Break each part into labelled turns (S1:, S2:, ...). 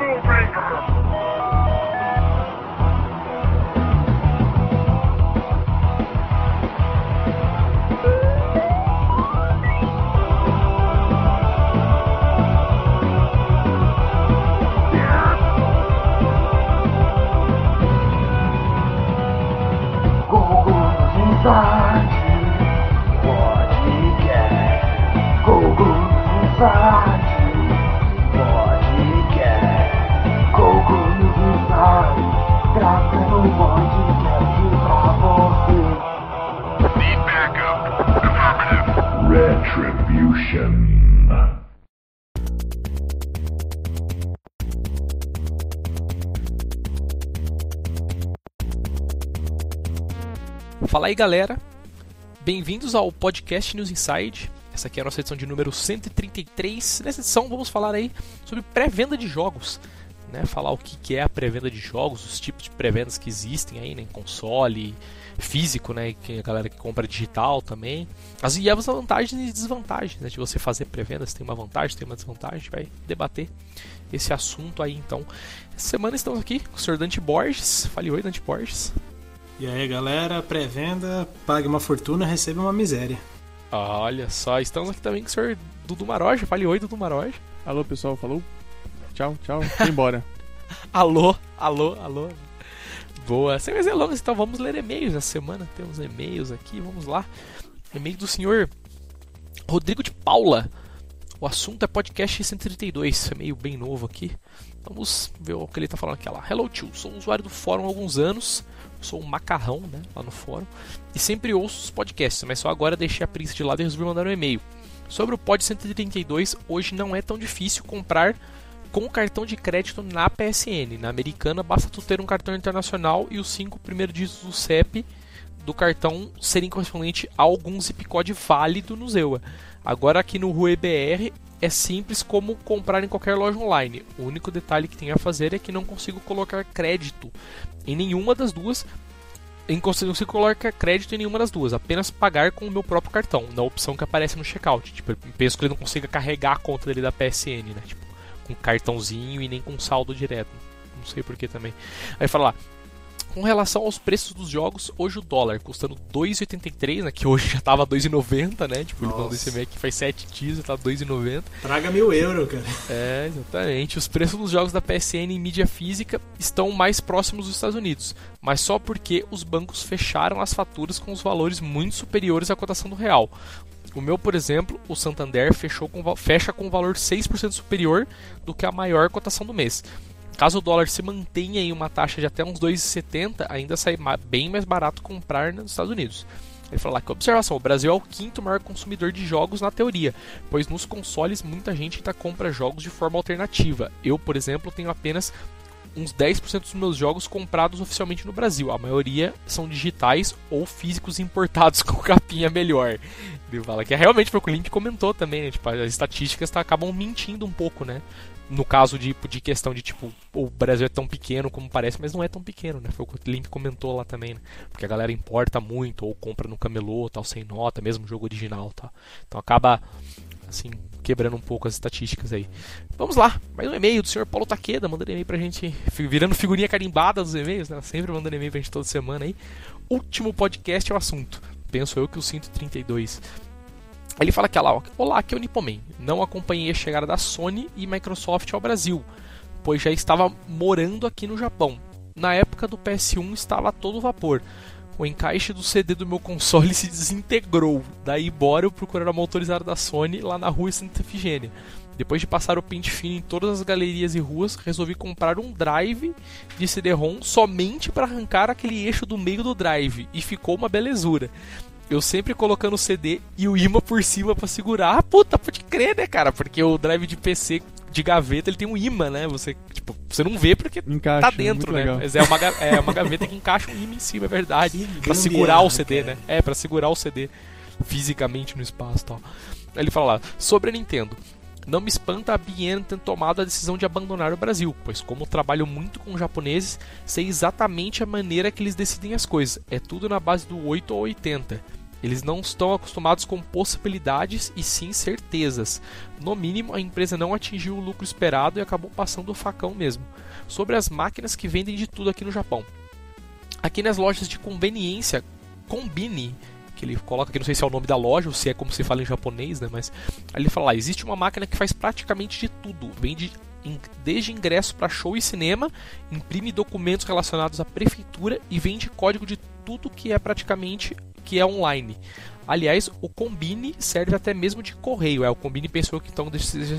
S1: Afro Fala aí galera, bem-vindos ao podcast News Inside. Essa aqui é a nossa edição de número 133. Nessa edição vamos falar aí sobre pré-venda de jogos. Né, falar o que é a pré-venda de jogos, os tipos de pré-vendas que existem aí, né, em console, físico, né, que a galera que compra digital também. As, e as vantagens e desvantagens né, de você fazer pré-vendas. Tem uma vantagem, tem uma desvantagem, vai debater esse assunto aí então. Essa semana estamos aqui com o Sr. Dante Borges. Fale oi, Dante Borges.
S2: E aí galera, pré-venda, pague uma fortuna, receba uma miséria.
S1: Olha só, estamos aqui também com o senhor Dudu Maroja. Fale oi, Dudu Maroja.
S3: Alô pessoal, falou? Tchau, tchau, vou embora.
S1: alô, alô, alô. Boa, sem mais delongas, então vamos ler e-mails essa semana. Temos e-mails aqui, vamos lá. E-mail do senhor Rodrigo de Paula. O assunto é podcast 132, é meio bem novo aqui. Vamos ver o que ele está falando aqui. Lá. Hello tio, sou usuário do fórum há alguns anos sou um macarrão, né, lá no fórum, e sempre ouço os podcasts, mas só agora deixei a preguiça de lado e resolvi mandar um e-mail. Sobre o Pod 132, hoje não é tão difícil comprar com cartão de crédito na PSN. Na americana, basta tu ter um cartão internacional e os cinco primeiros dígitos do CEP do cartão serem correspondentes a algum zip code válido no Zewa. Agora aqui no Rue BR é simples como comprar em qualquer loja online. O único detalhe que tem a fazer é que não consigo colocar crédito em nenhuma das duas. Não consigo colocar crédito em nenhuma das duas, apenas pagar com o meu próprio cartão, na opção que aparece no checkout. Tipo, penso que ele não consiga carregar a conta dele da PSN, né? Tipo, com cartãozinho e nem com saldo direto. Não sei porquê também. Aí fala lá, com relação aos preços dos jogos, hoje o dólar custando 2,83, né? Que hoje já tava 2,90, né? Tipo, Nossa. ele mandou esse aqui faz 7 dias e tá 2,90.
S2: Traga mil euros, cara.
S1: É, exatamente. Os preços dos jogos da PSN em mídia física estão mais próximos dos Estados Unidos, mas só porque os bancos fecharam as faturas com os valores muito superiores à cotação do real. O meu, por exemplo, o Santander fechou com, fecha com um valor 6% superior do que a maior cotação do mês. Caso o dólar se mantenha em uma taxa de até uns 2,70, ainda sai bem mais barato comprar nos Estados Unidos. Ele fala que, observação, o Brasil é o quinto maior consumidor de jogos na teoria, pois nos consoles muita gente ainda compra jogos de forma alternativa. Eu, por exemplo, tenho apenas uns 10% dos meus jogos comprados oficialmente no Brasil. A maioria são digitais ou físicos importados com capinha melhor. Que é realmente foi o que o Link comentou também, né? Tipo, as estatísticas tá, acabam mentindo um pouco, né? no caso de, de questão de tipo, o Brasil é tão pequeno como parece, mas não é tão pequeno, né? Foi o que o Link comentou lá também, né? Porque a galera importa muito, ou compra no camelô, tal, sem nota, mesmo jogo original, tá? Então acaba, assim, quebrando um pouco as estatísticas aí. Vamos lá, mais um e-mail do senhor Paulo Taqueda, mandando e-mail pra gente, virando figurinha carimbada dos e-mails, né? Sempre mandando e-mail pra gente toda semana aí. Último podcast é o assunto. Penso eu que o 132 ele fala aqui, lá, olá, aqui é o Nipoman. Não acompanhei a chegada da Sony e Microsoft ao Brasil, pois já estava morando aqui no Japão. Na época do PS1 estava a todo vapor. O encaixe do CD do meu console se desintegrou. Daí bora eu procurar uma autorizada da Sony lá na rua Santa Efigênia. Depois de passar o pente fino em todas as galerias e ruas, resolvi comprar um drive de CD-ROM somente para arrancar aquele eixo do meio do drive e ficou uma belezura eu sempre colocando o CD e o imã por cima para segurar. Ah, puta, pode crer, né, cara? Porque o drive de PC de gaveta ele tem um imã, né? Você, tipo, você não vê porque
S3: encaixa,
S1: tá dentro, né? Legal. Mas é uma, é uma gaveta que encaixa um imã em cima, é verdade. para segurar o CD, cara. né? É, para segurar o CD fisicamente no espaço tal. Ele fala lá, sobre a Nintendo. Não me espanta a BN ter tomado a decisão de abandonar o Brasil, pois como trabalho muito com japoneses, sei exatamente a maneira que eles decidem as coisas. É tudo na base do 8 ou 80 Eles não estão acostumados com possibilidades e sim certezas. No mínimo, a empresa não atingiu o lucro esperado e acabou passando o facão mesmo. Sobre as máquinas que vendem de tudo aqui no Japão. Aqui nas lojas de conveniência, Combine, que ele coloca aqui, não sei se é o nome da loja ou se é como se fala em japonês, né? Mas ele fala existe uma máquina que faz praticamente de tudo. Vende desde ingresso para show e cinema, imprime documentos relacionados à prefeitura e vende código de tudo que é praticamente que é online. Aliás, o Combine serve até mesmo de correio. É, o Combine pensou que então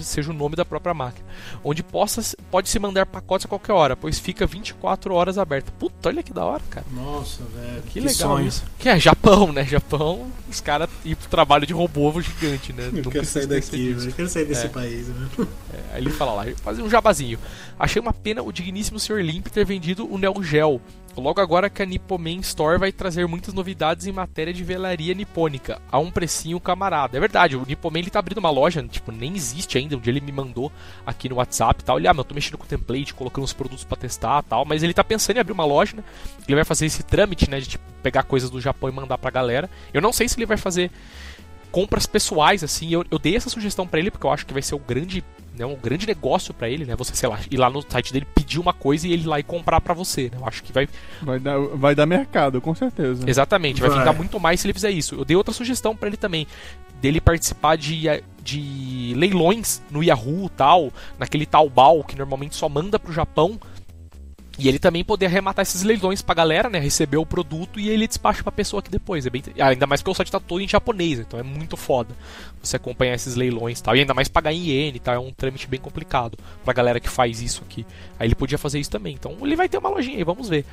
S1: seja o nome da própria máquina. Onde possa, pode se mandar pacotes a qualquer hora, pois fica 24 horas aberto. Puta, olha que da hora, cara.
S2: Nossa, velho.
S1: Que, que, legal sonho. isso. Que é Japão, né? Japão, os caras ir pro trabalho de robô gigante, né?
S2: Eu Não quero sair daqui, velho. Eu quero sair desse é. país, né?
S1: É, aí ele fala lá, fazer um jabazinho. Achei uma pena o digníssimo Sr. Limp ter vendido o Neo Geo Logo agora que a Nippoman Store vai trazer muitas novidades em matéria de velaria nipônica, a um precinho camarada. É verdade, o Nippoman ele tá abrindo uma loja, tipo, nem existe ainda, onde ele me mandou aqui no WhatsApp e tal. Ele, ah, meu, eu tô mexendo com o template, colocando os produtos para testar tal, mas ele tá pensando em abrir uma loja, né? Ele vai fazer esse trâmite, né, de tipo, pegar coisas do Japão e mandar pra galera. Eu não sei se ele vai fazer compras pessoais, assim. Eu, eu dei essa sugestão para ele porque eu acho que vai ser o grande né, um grande negócio para ele, né? Você, sei lá, ir lá no site dele pedir uma coisa e ele ir lá e comprar para você. Né? Eu acho que vai.
S3: Vai dar, vai dar mercado, com certeza.
S1: Exatamente, vai, vai vingar muito mais se ele fizer isso. Eu dei outra sugestão para ele também. Dele participar de, de leilões no Yahoo tal, naquele tal Bal que normalmente só manda pro Japão e ele também poder arrematar esses leilões pra galera, né? Receber o produto e ele despacha pra pessoa aqui depois. É bem... Ainda mais porque o site tá todo em japonês, então é muito foda você acompanhar esses leilões e tal. E ainda mais pagar em iene, tá? É um trâmite bem complicado pra galera que faz isso aqui. Aí ele podia fazer isso também. Então ele vai ter uma lojinha aí, vamos ver.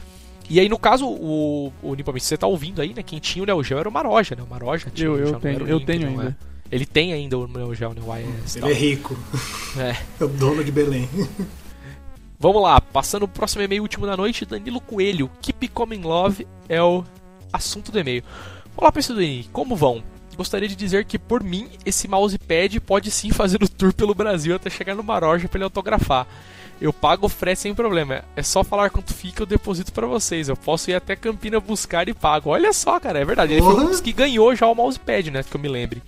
S1: E aí, no caso, o, o Nippon, você tá ouvindo aí, né? Quem tinha o Neo Geo era o Maroja, né? O Maroja tinha
S3: eu, eu tenho, eu tenho ainda.
S1: É. Ele tem ainda o Neo Geo, né? O
S2: IS, Ele tal. é rico. É. é o dono de Belém.
S1: Vamos lá, passando o próximo e-mail último da noite, Danilo Coelho. Keep Coming Love é o assunto do e-mail. Olá, pessoal do ENI, como vão? Gostaria de dizer que, por mim, esse mousepad pode sim fazer o tour pelo Brasil até chegar no Maroja para ele autografar. Eu pago o frete sem problema. É só falar quanto fica, eu deposito para vocês. Eu posso ir até Campina buscar e pago. Olha só, cara, é verdade. Ele foi um dos que ganhou já o mousepad, né? Que eu me lembre.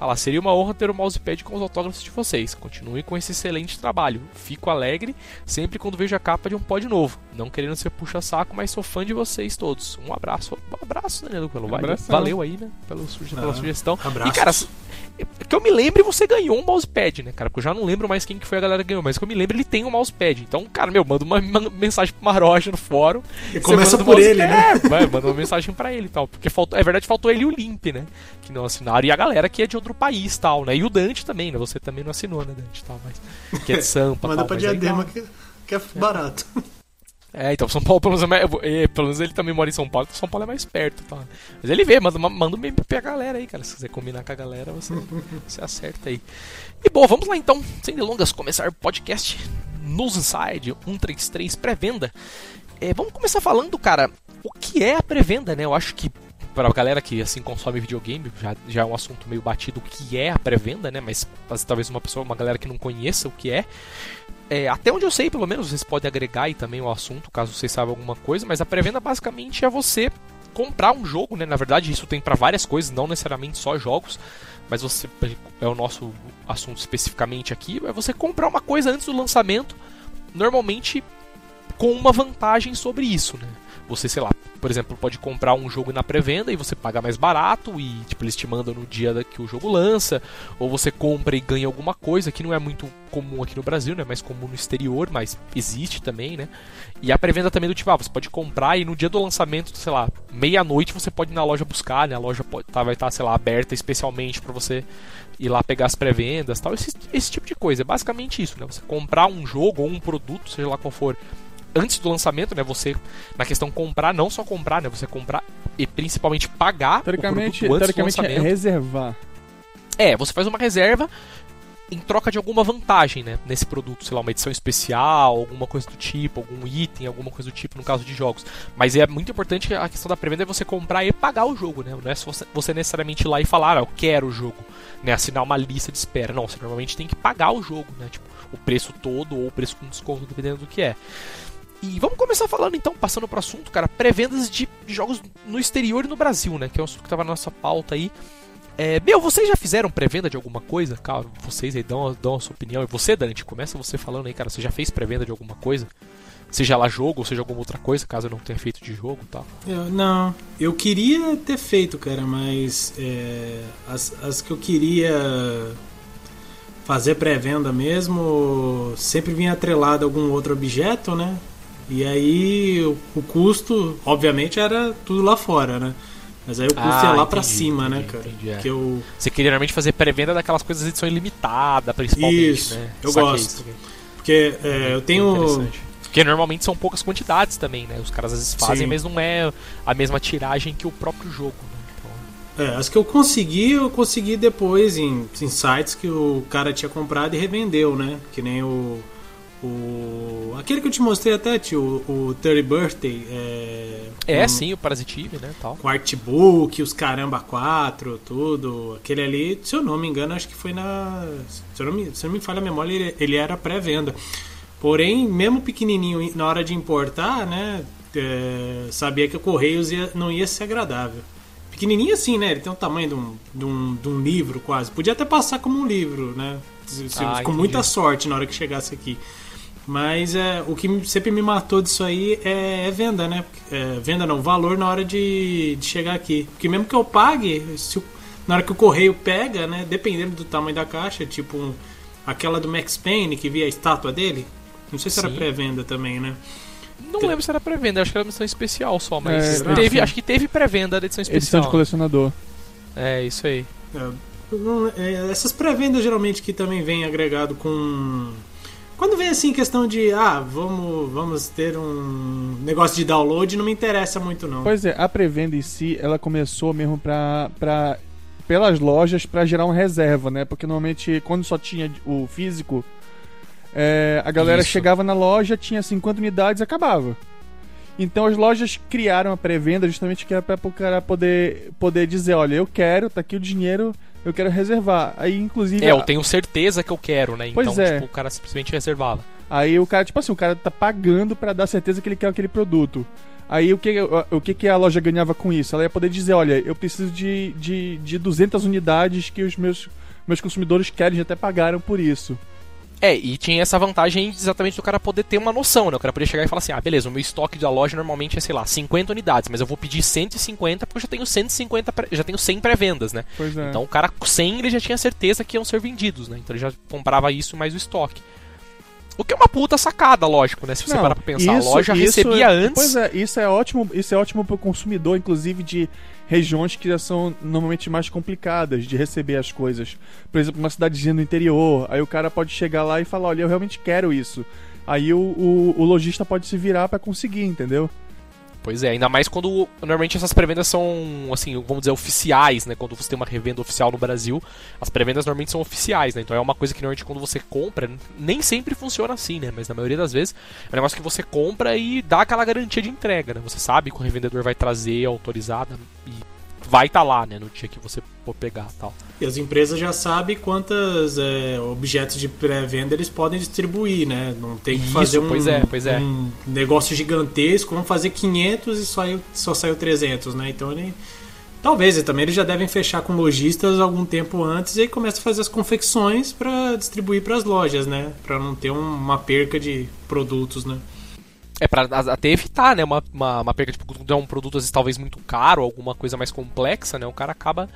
S1: Ah lá, seria uma honra ter o mousepad com os autógrafos de vocês. Continue com esse excelente trabalho. Fico alegre sempre quando vejo a capa de um pod novo. Não querendo ser puxa-saco, mas sou fã de vocês todos. Um abraço. Um abraço, Danilo, pelo um Valeu aí, né? Pelo, pela ah, sugestão.
S2: Abraço.
S1: E, cara, que eu me lembre, você ganhou um mousepad, né, cara? Porque eu já não lembro mais quem que foi a galera que ganhou, mas que eu me lembro, ele tem um mousepad. Então, cara, meu, manda uma, mensagem pro Maroja no fórum.
S2: E começa por ele, né?
S1: É, vai, manda uma mensagem pra ele e tal. Porque faltou, é verdade, faltou ele e o Limp, né? Que não assinaram. E a galera que é de outro país tal, né? E o Dante também, né? Você também não assinou, né, Dante? Tal, mas, que é de Sampa.
S2: manda tal, pra Diadema, que, que é barato.
S1: É, então São Paulo, pelo menos, é, pelo menos ele também mora em São Paulo, então São Paulo é mais perto, tá? Mas ele vê, manda, manda um pra galera aí, cara. Se quiser combinar com a galera, você, você acerta aí. E bom, vamos lá então, sem delongas, começar o podcast News Inside 133 pré-venda. É, vamos começar falando, cara, o que é a pré-venda, né? Eu acho que para a galera que assim consome videogame, já, já é um assunto meio batido o que é a pré-venda, né? Mas talvez uma pessoa, uma galera que não conheça o que é. É, até onde eu sei, pelo menos, vocês podem agregar aí também o assunto, caso vocês saibam alguma coisa, mas a pré-venda basicamente é você comprar um jogo, né? Na verdade, isso tem para várias coisas, não necessariamente só jogos, mas você é o nosso assunto especificamente aqui, é você comprar uma coisa antes do lançamento, normalmente com uma vantagem sobre isso, né? Você, sei lá, por exemplo, pode comprar um jogo na pré-venda e você paga mais barato e tipo eles te mandam no dia que o jogo lança, ou você compra e ganha alguma coisa que não é muito comum aqui no Brasil, né, mais comum no exterior, mas existe também, né? E a pré-venda também do tipo, ah, você pode comprar e no dia do lançamento, sei lá, meia-noite você pode ir na loja buscar, né? A loja pode, tá, vai estar, tá, sei lá, aberta especialmente para você ir lá pegar as pré-vendas, tal, esse, esse tipo de coisa. É basicamente isso, né? Você comprar um jogo ou um produto, seja lá qual for, antes do lançamento, né? Você, na questão comprar, não só comprar, né? Você comprar e principalmente pagar
S3: teoricamente,
S1: o produto
S3: antes do
S1: lançamento.
S3: É reservar.
S1: É, você faz uma reserva em troca de alguma vantagem, né? Nesse produto, sei lá, uma edição especial, alguma coisa do tipo, algum item, alguma coisa do tipo, no caso de jogos. Mas é muito importante a questão da pré-venda é você comprar e pagar o jogo, né? Não é só você necessariamente ir lá e falar, ah, eu quero o jogo, né? Assinar uma lista de espera. Não, você normalmente tem que pagar o jogo, né? Tipo, o preço todo ou o preço com desconto, dependendo do que é. E vamos começar falando então, passando pro assunto, cara, pré-vendas de jogos no exterior e no Brasil, né? Que é um assunto que tava na nossa pauta aí. É, meu, vocês já fizeram pré-venda de alguma coisa? Cara, vocês aí dão, dão a sua opinião. E você, Dante, começa você falando aí, cara, você já fez pré-venda de alguma coisa? Seja lá jogo ou seja alguma outra coisa, caso eu não tenha feito de jogo e tal.
S2: Eu, não, eu queria ter feito, cara, mas é, as, as que eu queria fazer pré-venda mesmo sempre vinha atrelado a algum outro objeto, né? E aí o, o, custo, obviamente, era tudo lá fora, né? Mas aí o custo ah, ia lá entendi, pra cima, né, entendi, né, cara?
S1: Entendi, é. que eu... Você queria realmente fazer pré-venda daquelas coisas de edição ilimitada, principalmente,
S2: Isso,
S1: né?
S2: eu Saquei gosto. Porque é, eu tenho
S1: porque normalmente são poucas quantidades também, né? Os caras às vezes fazem, Sim. mas não é a mesma tiragem que o próprio jogo. Né?
S2: Então... É, as que eu consegui, eu consegui depois em, em sites que o cara tinha comprado e revendeu, né? Que nem o. O, aquele que eu te mostrei até, tio, o 30 Birthday. É,
S1: é um, sim, o Parasitive, né? Tal.
S2: Com artbook, os caramba 4, tudo. Aquele ali, se eu não me engano, acho que foi na. Se eu não me, se não me falha a memória, ele, ele era pré-venda. Porém, mesmo pequenininho, na hora de importar, né, é, sabia que o Correios ia, não ia ser agradável. Pequenininho assim, né? Ele tem o tamanho de um, de, um, de um livro quase. Podia até passar como um livro, né? Se, ah, com muita sorte na hora que chegasse aqui. Mas é, o que sempre me matou disso aí é, é venda, né? É, venda não, valor na hora de, de chegar aqui. Porque mesmo que eu pague, se, na hora que o correio pega, né? Dependendo do tamanho da caixa, tipo um, aquela do Max Payne que via a estátua dele, não sei se Sim. era pré-venda também, né?
S1: Não lembro se era pré-venda, acho que era uma edição especial só, mas é, teve, acho que teve pré-venda da edição especial.
S3: Edição de colecionador.
S1: É, isso aí.
S2: É, é, essas pré-vendas geralmente que também vem agregado com. Quando vem assim questão de ah, vamos, vamos ter um negócio de download, não me interessa muito não.
S3: Pois é, a pré-venda em si, ela começou mesmo pra, pra pelas lojas para gerar uma reserva, né? Porque normalmente quando só tinha o físico, é, a galera Isso. chegava na loja, tinha 50 unidades e acabava. Então as lojas criaram a pré-venda justamente que era para o cara poder, poder dizer, olha, eu quero, tá aqui o dinheiro, eu quero reservar. Aí inclusive
S1: É, eu tenho certeza que eu quero, né?
S3: Pois
S1: então,
S3: é.
S1: tipo, o cara simplesmente reservava.
S3: Aí o cara, tipo assim, o cara tá pagando para dar certeza que ele quer aquele produto. Aí o que, o que, que a loja ganhava com isso? Ela ia poder dizer, olha, eu preciso de, de, de 200 unidades que os meus, meus consumidores querem, já até pagaram por isso.
S1: É, e tinha essa vantagem exatamente do cara poder ter uma noção, né? O cara podia chegar e falar assim: ah, beleza, o meu estoque da loja normalmente é, sei lá, 50 unidades, mas eu vou pedir 150 porque eu já tenho 150, já tenho 100 pré-vendas, né?
S3: Pois é.
S1: Então o cara, 100 ele já tinha certeza que iam ser vendidos, né? Então ele já comprava isso mais o estoque. O que é uma puta sacada, lógico, né? Se você Não, parar pra pensar, isso, a loja recebia
S3: é,
S1: antes.
S3: Pois é, isso é ótimo, isso é ótimo pro consumidor, inclusive de regiões que já são normalmente mais complicadas de receber as coisas. Por exemplo, uma cidadezinha no interior, aí o cara pode chegar lá e falar, olha, eu realmente quero isso. Aí o, o, o lojista pode se virar para conseguir, entendeu?
S1: Pois é, ainda mais quando normalmente essas pré-vendas são, assim, vamos dizer, oficiais, né? Quando você tem uma revenda oficial no Brasil, as pré-vendas normalmente são oficiais, né? Então é uma coisa que normalmente quando você compra, nem sempre funciona assim, né? Mas na maioria das vezes é um negócio que você compra e dá aquela garantia de entrega, né? Você sabe que o revendedor vai trazer autorizada e vai estar tá lá, né, no dia que você for pegar tal.
S2: E as empresas já sabem quantos é, objetos de pré-venda eles podem distribuir, né? Não tem que Isso, fazer um,
S1: pois é, pois é.
S2: um negócio gigantesco, vamos fazer 500 e só, só saiu 300, né? Então ele... Talvez, e também eles já devem fechar com lojistas algum tempo antes e aí começa a fazer as confecções para distribuir para as lojas, né? Para não ter um, uma perca de produtos, né?
S1: É pra até evitar, né? Uma, uma, uma perda de produto, é um produto às vezes talvez muito caro, alguma coisa mais complexa, né? O cara acaba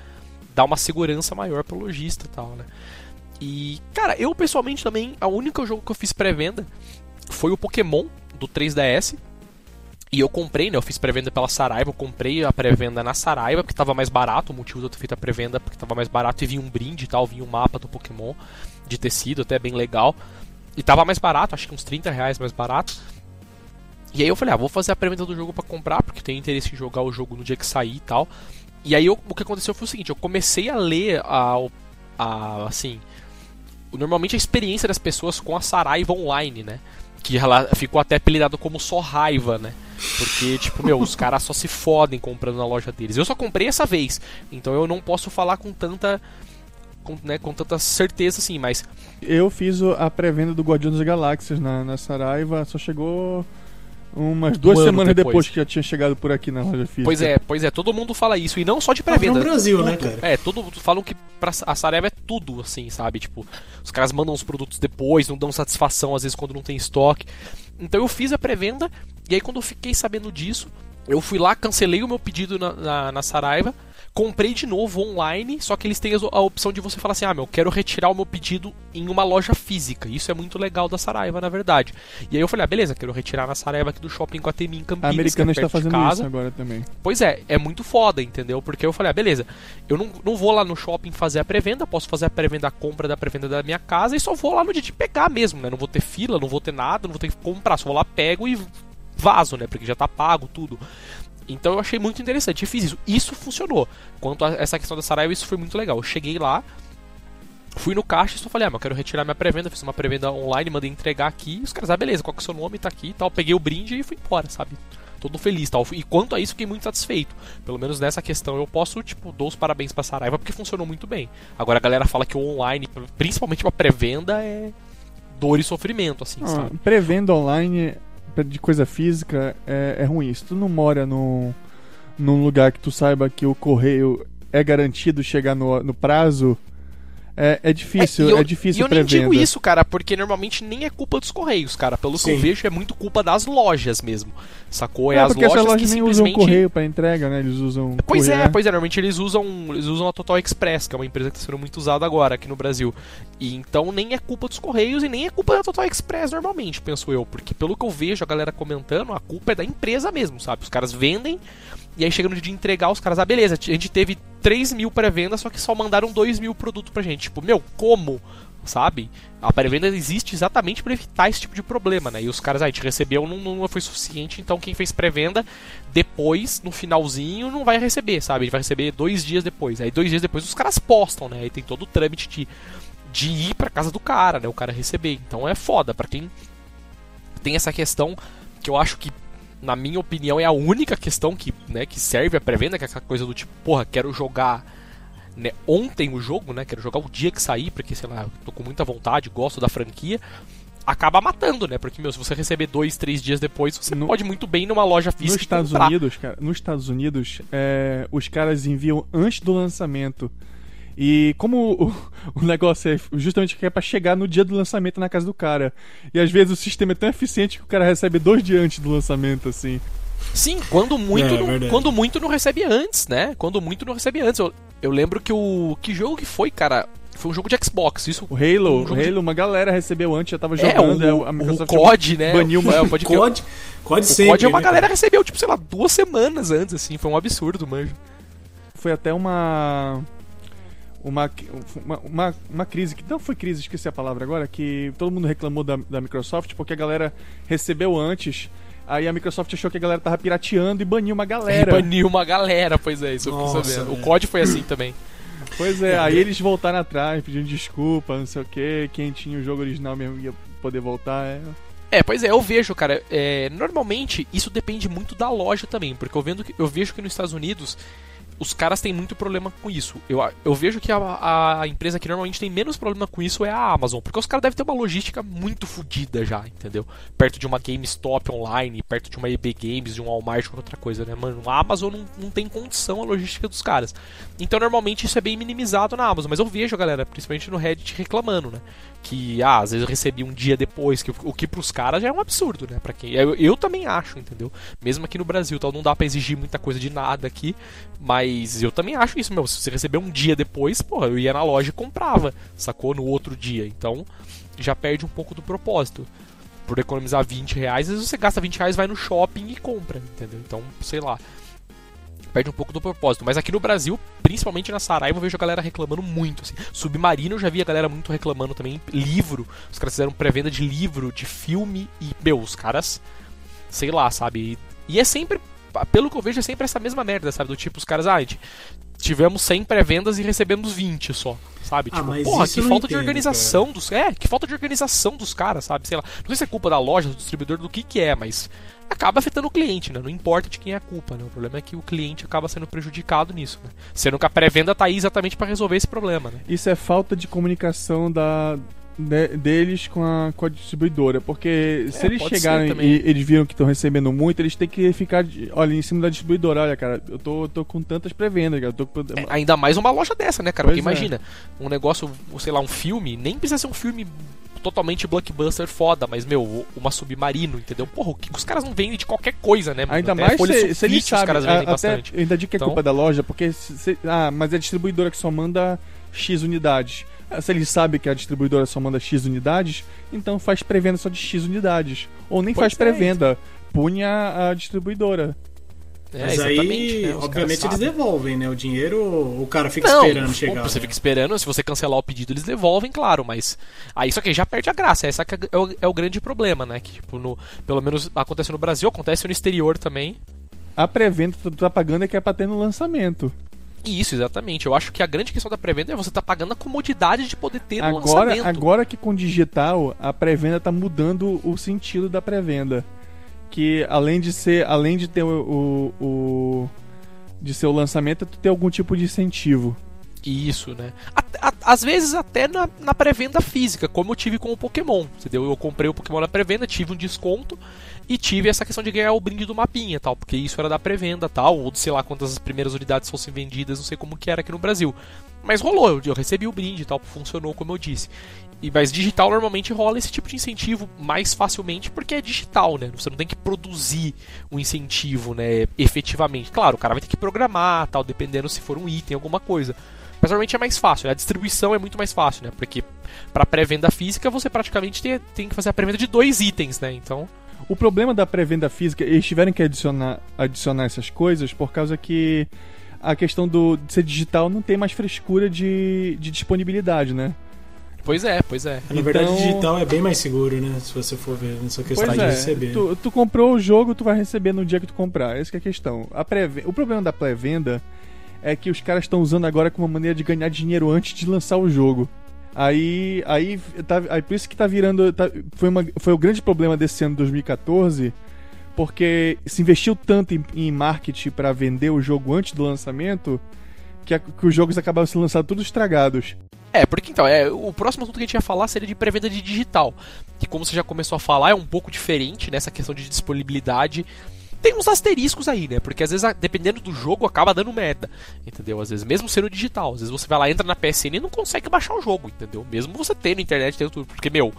S1: dá uma segurança maior pro lojista e tal, né? E, cara, eu pessoalmente também, a única jogo que eu fiz pré-venda foi o Pokémon do 3DS. E eu comprei, né? Eu fiz pré-venda pela Saraiva, eu comprei a pré-venda na Saraiva, porque tava mais barato. O motivo de eu ter feito a pré-venda porque tava mais barato e vinha um brinde e tal, vinha um mapa do Pokémon de tecido, até bem legal. E tava mais barato, acho que uns 30 reais mais barato. E aí eu falei, ah, vou fazer a pré-venda do jogo para comprar, porque tenho interesse em jogar o jogo no dia que sair e tal. E aí eu, o que aconteceu foi o seguinte, eu comecei a ler a, a assim, normalmente a experiência das pessoas com a Saraiva online, né? Que ela ficou até apelidado como só raiva, né? Porque, tipo, meu, os caras só se fodem comprando na loja deles. Eu só comprei essa vez, então eu não posso falar com tanta. Com, né, com tanta certeza assim, mas.
S3: Eu fiz a pré-venda do Guardiões das Galáxias na, na Saraiva, só chegou Umas duas um semanas depois. depois. que já tinha chegado por aqui na loja física.
S1: Pois é, pois é, todo mundo fala isso. E não só de pré-venda.
S2: no Brasil, né, cara?
S1: É, todo mundo falam que pra, a Saraiva é tudo, assim, sabe? Tipo, os caras mandam os produtos depois, não dão satisfação, às vezes, quando não tem estoque. Então eu fiz a pré-venda, e aí quando eu fiquei sabendo disso, eu fui lá, cancelei o meu pedido na, na, na Saraiva Comprei de novo online, só que eles têm a opção de você falar assim: ah, meu, quero retirar o meu pedido em uma loja física. Isso é muito legal da Saraiva, na verdade. E aí eu falei: ah, beleza, quero retirar na Saraiva aqui do shopping Guatemi em Campinas.
S3: A americana
S1: é
S3: está fazendo isso agora também.
S1: Pois é, é muito foda, entendeu? Porque eu falei: ah, beleza, eu não, não vou lá no shopping fazer a pré-venda, posso fazer a pré-venda, a compra da pré-venda da minha casa e só vou lá no dia de pegar mesmo, né? Não vou ter fila, não vou ter nada, não vou ter que comprar, só vou lá, pego e vaso, né? Porque já tá pago tudo. Então eu achei muito interessante e fiz isso. Isso funcionou. Quanto a essa questão da Saraiva, isso foi muito legal. Eu cheguei lá, fui no caixa e só falei, ah, mas eu quero retirar minha pré-venda. Fiz uma pré-venda online, mandei entregar aqui. E os caras, ah, beleza, qual que é o seu nome? Tá aqui e tal. Peguei o brinde e fui embora, sabe? Todo feliz tal. E quanto a isso, fiquei muito satisfeito. Pelo menos nessa questão eu posso, tipo, dou os parabéns pra Saraiva porque funcionou muito bem. Agora a galera fala que o online, principalmente pra pré-venda, é dor e sofrimento, assim, ah, sabe?
S3: Pré-venda online de coisa física é, é ruim. Se tu não mora no, num lugar que tu saiba que o correio é garantido chegar no, no prazo, é, é difícil, é, eu, é difícil
S1: E eu nem digo isso, cara, porque normalmente nem é culpa dos correios, cara. Pelo Sim. que eu vejo, é muito culpa das lojas mesmo. Sacou? É, é as lojas, lojas que nem simplesmente...
S3: usam correio para entrega, né? Eles usam
S1: Pois é, pois é, normalmente eles usam, eles usam a Total Express, que é uma empresa que está sendo muito usada agora aqui no Brasil. E então nem é culpa dos correios e nem é culpa da Total Express normalmente, penso eu, porque pelo que eu vejo a galera comentando, a culpa é da empresa mesmo, sabe? Os caras vendem e aí chega no dia de entregar, os caras, ah, beleza, a gente teve 3 mil pré-vendas, só que só mandaram 2 mil produtos pra gente. Tipo, meu, como? Sabe? A pré-venda existe exatamente para evitar esse tipo de problema, né? E os caras, ah, a gente recebeu, não, não foi suficiente, então quem fez pré-venda, depois, no finalzinho, não vai receber, sabe? Gente vai receber dois dias depois. Aí dois dias depois os caras postam, né? Aí tem todo o trâmite de, de ir pra casa do cara, né? O cara receber. Então é foda, para quem tem essa questão que eu acho que na minha opinião, é a única questão que, né, que serve a pré-venda, que é aquela coisa do tipo, porra, quero jogar né, ontem o jogo, né? Quero jogar o dia que sair, porque, sei lá, tô com muita vontade, gosto da franquia. Acaba matando, né? Porque, meu, se você receber dois, três dias depois, você no, pode muito bem numa loja física.
S3: Nos Estados comprar. Unidos, cara, nos Estados Unidos, é, os caras enviam antes do lançamento e como o, o negócio é justamente que é pra chegar no dia do lançamento na casa do cara. E às vezes o sistema é tão eficiente que o cara recebe dois dias antes do lançamento, assim.
S1: Sim, quando muito, é, não, quando muito não recebe antes, né? Quando muito não recebe antes. Eu, eu lembro que o. Que jogo que foi, cara? Foi um jogo de Xbox, isso.
S3: O Halo, um o Halo, de... uma galera recebeu antes, já tava jogando.
S1: É, o, a Microsoft o COD, né?
S3: Baniu uma...
S1: é, pode
S2: COD, COD
S1: sempre. O COD é uma né, galera recebeu, tipo, sei lá, duas semanas antes, assim. Foi um absurdo, manjo.
S3: Foi até uma uma, uma, uma, uma, crise, que não foi crise, esqueci a palavra agora, que todo mundo reclamou da, da Microsoft porque a galera recebeu antes. Aí a Microsoft achou que a galera tava pirateando e baniu uma galera.
S1: E baniu uma galera, pois é, isso Nossa, eu sabendo. O código foi assim também.
S3: Pois é, aí eles voltaram atrás, pedindo desculpa, não sei o que. Quem tinha o jogo original mesmo ia poder voltar. É...
S1: É, pois é, eu vejo, cara. É, normalmente isso depende muito da loja também, porque eu, vendo, eu vejo que nos Estados Unidos os caras têm muito problema com isso. Eu, eu vejo que a, a, empresa que normalmente tem menos problema com isso é a Amazon, porque os caras devem ter uma logística muito fodida já, entendeu? Perto de uma GameStop online, perto de uma EB Games, de um Walmart, qualquer outra coisa, né? Mano, a Amazon não, não tem condição a logística dos caras. Então normalmente isso é bem minimizado na Amazon, mas eu vejo a galera, principalmente no Reddit, reclamando, né? Que, ah, às vezes eu recebi um dia depois, que o que pros caras já é um absurdo, né? Pra quem. Eu, eu também acho, entendeu? Mesmo aqui no Brasil, tal, não dá para exigir muita coisa de nada aqui, mas eu também acho isso, meu. Se você receber um dia depois, pô, eu ia na loja e comprava, sacou? No outro dia. Então já perde um pouco do propósito. Por economizar 20 reais, às vezes você gasta 20 reais, vai no shopping e compra, entendeu? Então, sei lá perde um pouco do propósito. Mas aqui no Brasil, principalmente na Saraiva, eu vejo a galera reclamando muito. Assim. Submarino eu já vi a galera muito reclamando também. Livro, os caras fizeram pré-venda de livro, de filme e, meu, os caras, sei lá, sabe? E é sempre, pelo que eu vejo, é sempre essa mesma merda, sabe? Do tipo, os caras, ah, gente, tivemos 100 pré-vendas e recebemos 20 só, sabe? Ah, tipo, porra, que falta entendo, de organização cara. dos. É, que falta de organização dos caras, sabe? Sei lá. Não sei se é culpa da loja, do distribuidor, do que que é, mas acaba afetando o cliente, né? Não importa de quem é a culpa, né? O problema é que o cliente acaba sendo prejudicado nisso, né? Sendo que a pré-venda tá aí exatamente para resolver esse problema, né?
S3: Isso é falta de comunicação da de, deles com a, com a distribuidora. Porque se é, eles chegarem e eles viram que estão recebendo muito, eles têm que ficar, olha, em cima da distribuidora. Olha, cara, eu tô, tô com tantas pré-vendas, cara. Tô...
S1: É, ainda mais uma loja dessa, né, cara? Pois porque é. imagina, um negócio, sei lá, um filme, nem precisa ser um filme totalmente blockbuster foda, mas, meu, uma submarino, entendeu? Porra, o que os caras não vendem de qualquer coisa, né?
S3: Ainda mais se, se eles sabem, os caras vendem a, bastante. Até, ainda digo que é então... culpa da loja, porque... Se, ah, mas é a distribuidora que só manda X unidades. Ah, se ele sabe que a distribuidora só manda X unidades, então faz pré-venda só de X unidades. Ou nem pois faz pré-venda, é, punha a distribuidora.
S2: É, Mas aí, né? obviamente, eles devolvem, né? O dinheiro, o cara fica não, esperando chegar.
S1: Você
S2: né?
S1: fica esperando, se você cancelar o pedido, eles devolvem, claro, mas. Aí isso aqui já perde a graça. Essa é o, é o grande problema, né? Que, tipo, no, pelo menos acontece no Brasil, acontece no exterior também.
S3: A pré-venda que tu tá pagando é que é pra ter no lançamento.
S1: Isso, exatamente. Eu acho que a grande questão da pré-venda é você tá pagando a comodidade de poder ter
S3: no agora, lançamento. Agora que com digital, a pré-venda tá mudando o sentido da pré-venda que além de ser, além de ter o, o, o de ser o lançamento, é tu ter algum tipo de incentivo.
S1: Isso, né? às vezes até na, na pré-venda física, como eu tive com o Pokémon. Entendeu? Eu comprei o Pokémon na pré-venda, tive um desconto e tive essa questão de ganhar o brinde do mapinha, tal, porque isso era da pré-venda, tal, ou sei lá quantas as primeiras unidades fossem vendidas, não sei como que era aqui no Brasil. Mas rolou, eu, eu recebi o brinde, tal, funcionou como eu disse. E mas digital normalmente rola esse tipo de incentivo mais facilmente porque é digital, né? Você não tem que produzir o um incentivo, né, efetivamente. Claro, o cara vai ter que programar, tal, dependendo se for um item, alguma coisa. Mas normalmente é mais fácil, né? a distribuição é muito mais fácil, né? Porque para pré-venda física você praticamente tem, tem que fazer a pré-venda de dois itens, né? Então,
S3: o problema da pré-venda física, eles tiveram que adicionar, adicionar essas coisas por causa que a questão do, de ser digital não tem mais frescura de, de disponibilidade, né?
S1: Pois é, pois é.
S2: Na verdade, então... digital é bem mais seguro, né? Se você for ver nessa questão pois de é. receber.
S3: Tu, tu, comprou o jogo, tu vai receber no dia que tu comprar. Essa é a questão. A pré o problema da pré-venda é que os caras estão usando agora como uma maneira de ganhar dinheiro antes de lançar o jogo. Aí, aí, tá, aí por isso que tá virando. Tá, foi, uma, foi o grande problema desse ano de 2014, porque se investiu tanto em, em marketing para vender o jogo antes do lançamento que, a, que os jogos acabaram sendo lançados todos estragados.
S1: É, porque então, é, o próximo assunto que a gente ia falar seria de pré-venda de digital. Que como você já começou a falar, é um pouco diferente nessa questão de disponibilidade. Tem uns asteriscos aí, né? Porque às vezes, dependendo do jogo, acaba dando merda. Entendeu? Às vezes, mesmo sendo digital, às vezes você vai lá, entra na PSN e não consegue baixar o jogo, entendeu? Mesmo você tendo internet, tendo tudo. Porque, meu,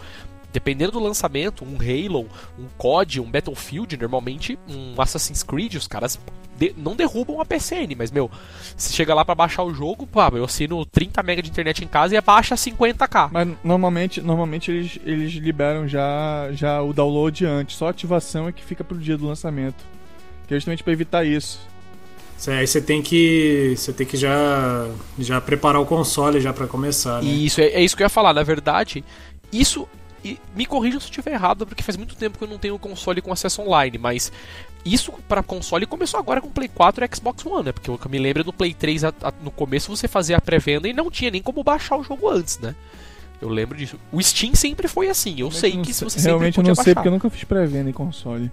S1: dependendo do lançamento, um Halo, um COD, um Battlefield, normalmente um Assassin's Creed, os caras de, não derrubam a PCN, mas meu, se chega lá para baixar o jogo, pá, eu assino 30 MB de internet em casa e baixa 50k.
S3: Mas normalmente, normalmente eles, eles liberam já, já o download antes, só a ativação é que fica pro dia do lançamento. Que é justamente para evitar isso.
S2: Aí você tem que você tem que já já preparar o console já para começar, né?
S1: Isso é, é isso que eu ia falar, na verdade, isso e me corrija se eu estiver errado, porque faz muito tempo que eu não tenho console com acesso online, mas isso para console começou agora com o Play 4 e Xbox One, né? Porque eu me lembro do Play 3 a, a, no começo você fazia a pré-venda e não tinha nem como baixar o jogo antes, né? Eu lembro disso. O Steam sempre foi assim. Eu sei que se você
S3: Realmente eu não sei porque eu nunca fiz pré-venda em console.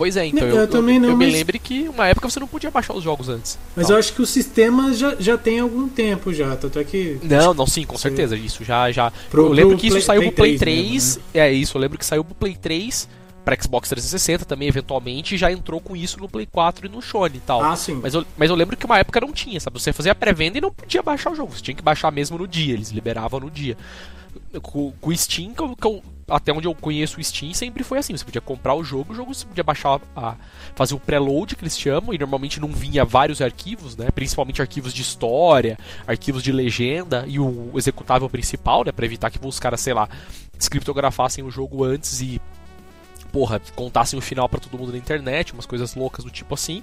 S1: Pois é, então. Eu, eu, também não. Eu mas... me lembro que uma época você não podia baixar os jogos antes.
S2: Mas não. eu acho que o sistema já, já tem algum tempo já. Tanto é que.
S1: Não, não, sim, com certeza. Isso já. já... Pro, eu lembro que isso Play, saiu pro Play 3. 3 mesmo, né? É isso, eu lembro que saiu pro Play 3 para Xbox 360 também, eventualmente, já entrou com isso no Play 4 e no Sony e tal.
S2: Ah, sim.
S1: Mas eu, mas eu lembro que uma época não tinha, sabe? Você fazia pré-venda e não podia baixar o jogo. Você tinha que baixar mesmo no dia, eles liberavam no dia. Com, com o Steam, que eu, que eu, até onde eu conheço o Steam, sempre foi assim. Você podia comprar o jogo, o jogo você podia baixar, a, fazer o preload, que eles chamam, e normalmente não vinha vários arquivos, né? Principalmente arquivos de história, arquivos de legenda e o executável principal, né? Pra evitar que os caras, sei lá, descriptografassem o jogo antes e porra, contassem o final para todo mundo na internet, umas coisas loucas do tipo assim.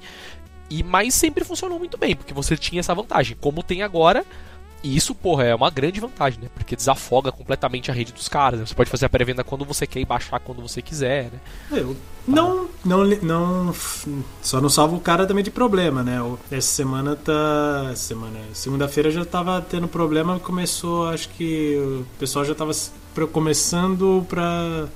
S1: E mas sempre funcionou muito bem, porque você tinha essa vantagem. Como tem agora, e isso, porra, é uma grande vantagem, né? Porque desafoga completamente a rede dos caras. Né? Você pode fazer a pré-venda quando você quer e baixar quando você quiser, né?
S2: Eu, não, não, não. Só não salva o cara também de problema, né? Essa semana tá. Semana. Segunda-feira já tava tendo problema, começou, acho que o pessoal já tava começando pra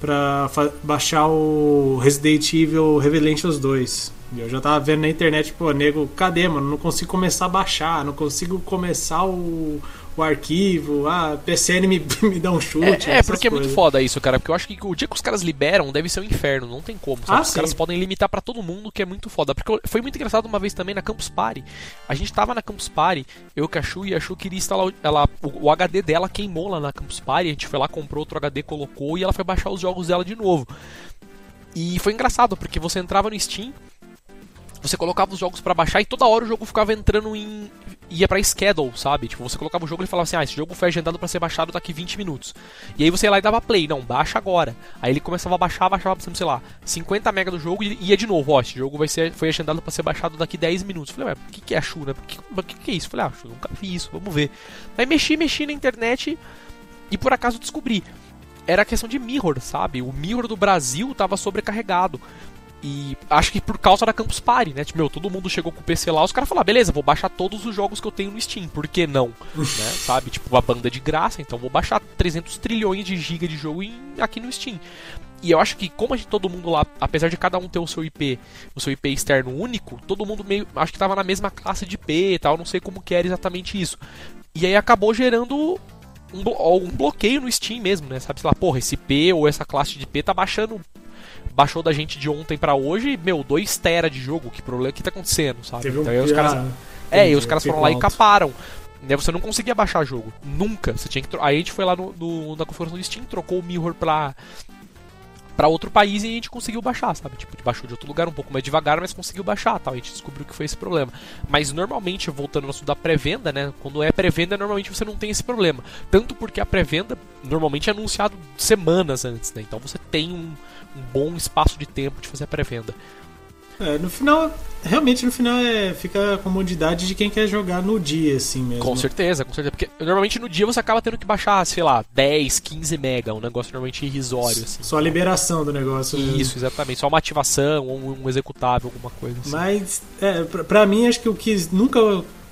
S2: pra baixar o Resident Evil Revelations 2. Eu já tava vendo na internet, pô, nego, cadê, mano? Não consigo começar a baixar, não consigo começar o, o arquivo, ah, PCN me, me dá um chute.
S1: É, é porque coisas. é muito foda isso, cara. Porque eu acho que o dia que os caras liberam deve ser um inferno, não tem como. Ah, os caras podem limitar para todo mundo, que é muito foda. Porque foi muito engraçado uma vez também na Campus Party. A gente tava na Campus Party, eu e a Chu, e a Chu queria instalar ela, o, o HD dela queimou lá na Campus Party. A gente foi lá, comprou outro HD, colocou e ela foi baixar os jogos dela de novo. E foi engraçado, porque você entrava no Steam, você colocava os jogos para baixar e toda hora o jogo ficava entrando em. ia pra schedule, sabe? Tipo, você colocava o jogo e falava assim: ah, esse jogo foi agendado para ser baixado daqui 20 minutos. E aí você ia lá e dava play, não, baixa agora. Aí ele começava a baixar, baixava, sei lá, 50 MB do jogo e ia de novo: ó, esse jogo vai ser, foi agendado para ser baixado daqui 10 minutos. Falei, ué, o que, que é a Shu, né? O que, que, que, é isso? Falei, ah, nunca vi isso, vamos ver. Aí mexi, mexi na internet e por acaso descobri era questão de mirror, sabe? O mirror do Brasil tava sobrecarregado. E acho que por causa da Campus Party, né? Tipo, meu, todo mundo chegou com o PC lá, os caras falaram, beleza, vou baixar todos os jogos que eu tenho no Steam, por que não? né? Sabe? Tipo, a banda de graça, então vou baixar 300 trilhões de giga de jogo em, aqui no Steam. E eu acho que como a gente, todo mundo lá, apesar de cada um ter o seu IP, o seu IP externo único, todo mundo meio, acho que tava na mesma classe de IP e tal, não sei como que era exatamente isso. E aí acabou gerando um, um bloqueio no Steam mesmo, né? Sabe, sei lá, porra, esse P ou essa classe de P tá baixando. Baixou da gente de ontem para hoje, meu, 2 tera de jogo, que problema que tá acontecendo, sabe?
S2: Teve um
S1: então, aí os caras, é, e os caras foram lá e caparam. Né, você não conseguia baixar jogo. Nunca. Você tinha que Aí a gente foi lá no, no, na configuração do Steam, trocou o mirror pra, para outro país e a gente conseguiu baixar, sabe? Tipo, baixou de outro lugar um pouco mais devagar, mas conseguiu baixar, tal. A gente descobriu que foi esse problema. Mas normalmente, voltando no assunto da pré-venda, né? Quando é pré-venda, normalmente você não tem esse problema. Tanto porque a pré-venda normalmente é anunciado semanas antes, né? Então você tem um, um bom espaço de tempo de fazer a pré-venda.
S2: É, no final, realmente no final é, fica a comodidade de quem quer jogar no dia, assim mesmo.
S1: Com certeza, com certeza. Porque normalmente no dia você acaba tendo que baixar, sei lá, 10, 15 mega, um negócio normalmente irrisório. Assim.
S2: Só a liberação do negócio.
S1: Isso, mesmo. exatamente. Só uma ativação, um, um executável, alguma coisa assim.
S2: Mas, é, pra, pra mim, acho que o que nunca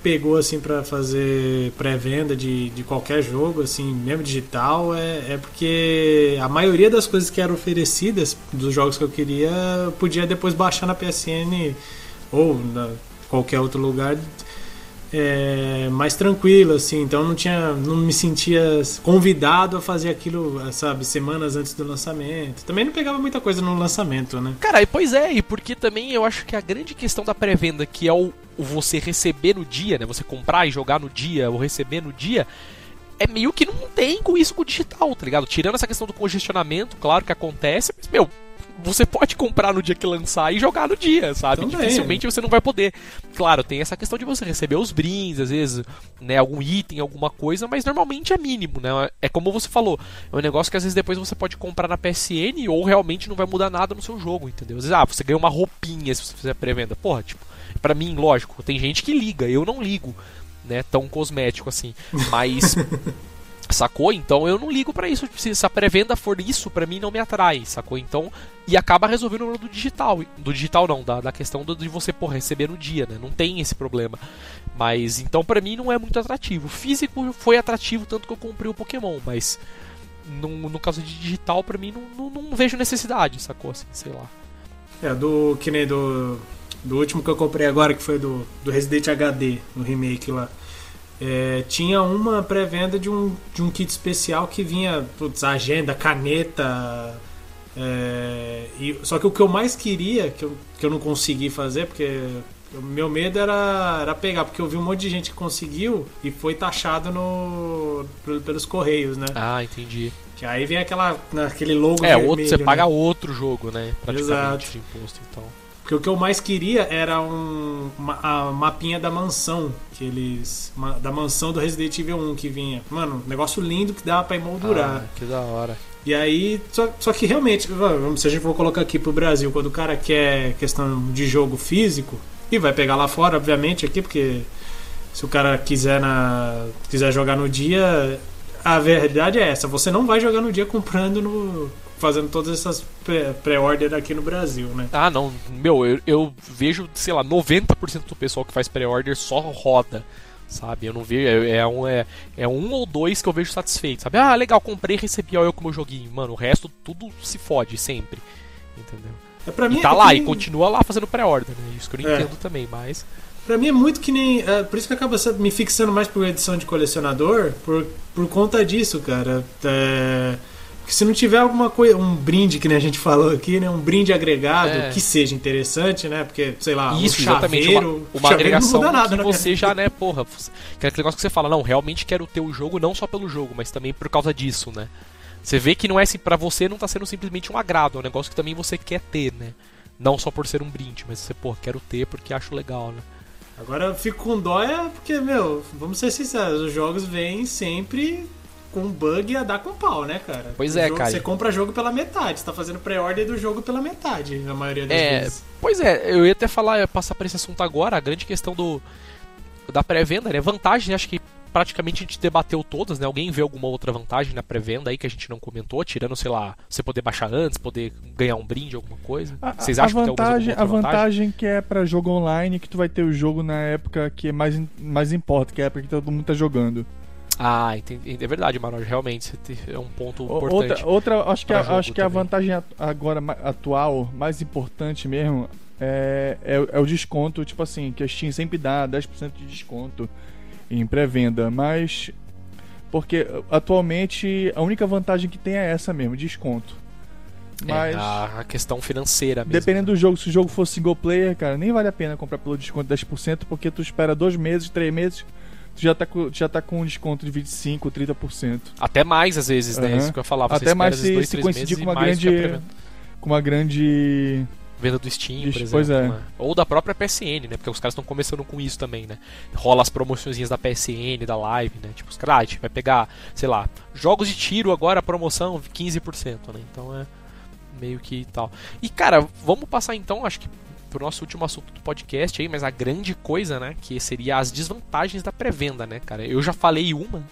S2: pegou assim para fazer pré-venda de, de qualquer jogo, assim, mesmo digital, é, é porque a maioria das coisas que eram oferecidas dos jogos que eu queria, podia depois baixar na PSN ou na qualquer outro lugar é, mais tranquilo, assim. Então não tinha, não me sentia convidado a fazer aquilo, sabe, semanas antes do lançamento. Também não pegava muita coisa no lançamento, né?
S1: Cara, e pois é, e porque também eu acho que a grande questão da pré-venda, que é o o você receber no dia, né? Você comprar e jogar no dia, ou receber no dia, é meio que não tem com isso com o digital, tá ligado? Tirando essa questão do congestionamento, claro que acontece, mas, meu, você pode comprar no dia que lançar e jogar no dia, sabe? Também. Dificilmente você não vai poder. Claro, tem essa questão de você receber os brindes, às vezes, né, algum item, alguma coisa, mas normalmente é mínimo, né? É como você falou, é um negócio que às vezes depois você pode comprar na PSN ou realmente não vai mudar nada no seu jogo, entendeu? Às vezes, ah, você ganha uma roupinha se você fizer pré-venda. Porra, tipo, para mim, lógico, tem gente que liga, eu não ligo, né? Tão cosmético assim. Mas. sacou? Então eu não ligo para isso. Se a pré-venda for isso, para mim não me atrai, sacou? Então. E acaba resolvendo o do digital. Do digital não, da, da questão do, de você, pô, receber no dia, né? Não tem esse problema. Mas então para mim não é muito atrativo. Físico foi atrativo tanto que eu comprei o Pokémon, mas. No, no caso de digital, para mim não, não, não, vejo necessidade, sacou? Assim, sei lá.
S2: É, do. Que nem do do último que eu comprei agora, que foi do, do Resident HD, no remake lá. É, tinha uma pré-venda de um, de um kit especial que vinha putz, agenda, caneta. É, e, só que o que eu mais queria, que eu, que eu não consegui fazer, porque o meu medo era, era pegar, porque eu vi um monte de gente que conseguiu e foi taxado no, pelos correios, né?
S1: Ah, entendi.
S2: Que aí vem aquela, aquele logo.
S1: É, vermelho, outro, você né? paga outro jogo, né? Praticamente
S2: Exato. de imposto então. Porque o que eu mais queria era um, uma, a mapinha da mansão. Que eles. Uma, da mansão do Resident Evil 1 que vinha. Mano, negócio lindo que dava pra emoldurar.
S1: Ah, que da hora.
S2: E aí, só, só que realmente, se a gente for colocar aqui pro Brasil, quando o cara quer questão de jogo físico, e vai pegar lá fora, obviamente, aqui, porque se o cara quiser, na, quiser jogar no dia, a verdade é essa, você não vai jogar no dia comprando no, fazendo todas essas pré-order aqui no Brasil, né?
S1: Ah, não. Meu, eu, eu vejo, sei lá, 90% do pessoal que faz pré-order só roda sabe? Eu não vejo, é, é, um, é, é um ou dois que eu vejo satisfeito, sabe? Ah, legal, comprei, recebi, olha eu como joguinho. Mano, o resto tudo se fode sempre, entendeu?
S2: É, pra mim,
S1: e tá
S2: é
S1: lá, e continua lá fazendo pré-order, né? Isso que eu não
S2: É.
S1: entendo também, mas.
S2: Pra mim é muito que nem. é, por isso que acaba me fixando mais por edição de colecionador, por, por conta disso, cara. É, que se não tiver alguma coisa, um brinde, que nem a gente falou aqui, né? Um brinde agregado
S1: É.
S2: que seja interessante, né? Porque, sei lá,
S1: Isso,
S2: o
S1: exatamente.
S2: chaveiro,
S1: Uma,
S2: o
S1: uma
S2: chaveiro
S1: agregação
S2: não nada,
S1: que
S2: né?
S1: você já, né, porra. Que é aquele negócio que você fala, não, realmente quero ter o jogo não só pelo jogo, mas também por causa disso, né? Você vê que não é assim, pra você não tá sendo simplesmente um agrado, é um negócio que também você quer ter, né? Não só por ser um brinde, mas você, pô, quero ter porque acho legal, né?
S2: Agora eu fico com dó é porque, meu, vamos ser sinceros, os jogos vêm sempre com bug a dar com pau, né, cara?
S1: Pois
S2: O
S1: é,
S2: jogo-
S1: cara.
S2: Você compra jogo pela metade, você tá fazendo pré-order do jogo pela metade, na maioria das
S1: É,
S2: vezes.
S1: Pois é, eu ia até falar, ia passar por esse assunto agora, a grande questão do da pré-venda, né? Vantagem, acho que praticamente a gente debateu todas, né? Alguém vê alguma outra vantagem na pré-venda aí que a gente não comentou, tirando, sei lá, você poder baixar antes, poder ganhar um brinde, alguma coisa?
S3: A,
S1: Vocês
S3: a
S1: acham que tem
S3: vantagem,
S1: alguma
S3: a
S1: outra vantagem?
S3: vantagem que é pra jogo online, que tu vai ter o jogo na época que mais, in- mais importa, que é a época que todo mundo tá jogando.
S1: Ah, entendi. é verdade, Manuel, realmente é um ponto importante.
S3: Outra, outra acho que, a, acho que a vantagem agora atual, mais importante mesmo, é, é, o- é o desconto, tipo assim, que a Steam sempre dá 10% de desconto em pré-venda, mas porque atualmente a única vantagem que tem é essa mesmo, desconto. Mas
S1: É, a, questão financeira mesmo.
S3: dependendo do jogo, se o jogo for single player, cara, nem vale a pena comprar pelo desconto de 10%, porque tu espera dois meses, três meses, tu já tá com, já tá com um desconto de 25, 30%.
S1: Até mais às vezes, né?
S3: Aham.
S1: Isso que eu ia falar. Você
S3: Até mais
S1: às vezes,
S3: se,
S1: dois,
S3: se coincidir com uma grande com uma grande
S1: Venda do Steam, por
S3: Isso,
S1: exemplo.
S3: é.
S1: né? Ou da própria PSN, né? Porque os caras estão começando com isso também, né? Rola as promoçõezinhas da PSN, da Live, né? Tipo, os caras, ah, a gente vai pegar, sei lá, jogos de tiro agora, promoção 15%, né? Então é meio que tal. E, cara, vamos passar então, acho que pro nosso último assunto do podcast aí, mas a grande coisa, né? Que seria as desvantagens da pré-venda, né, cara? Eu já falei uma,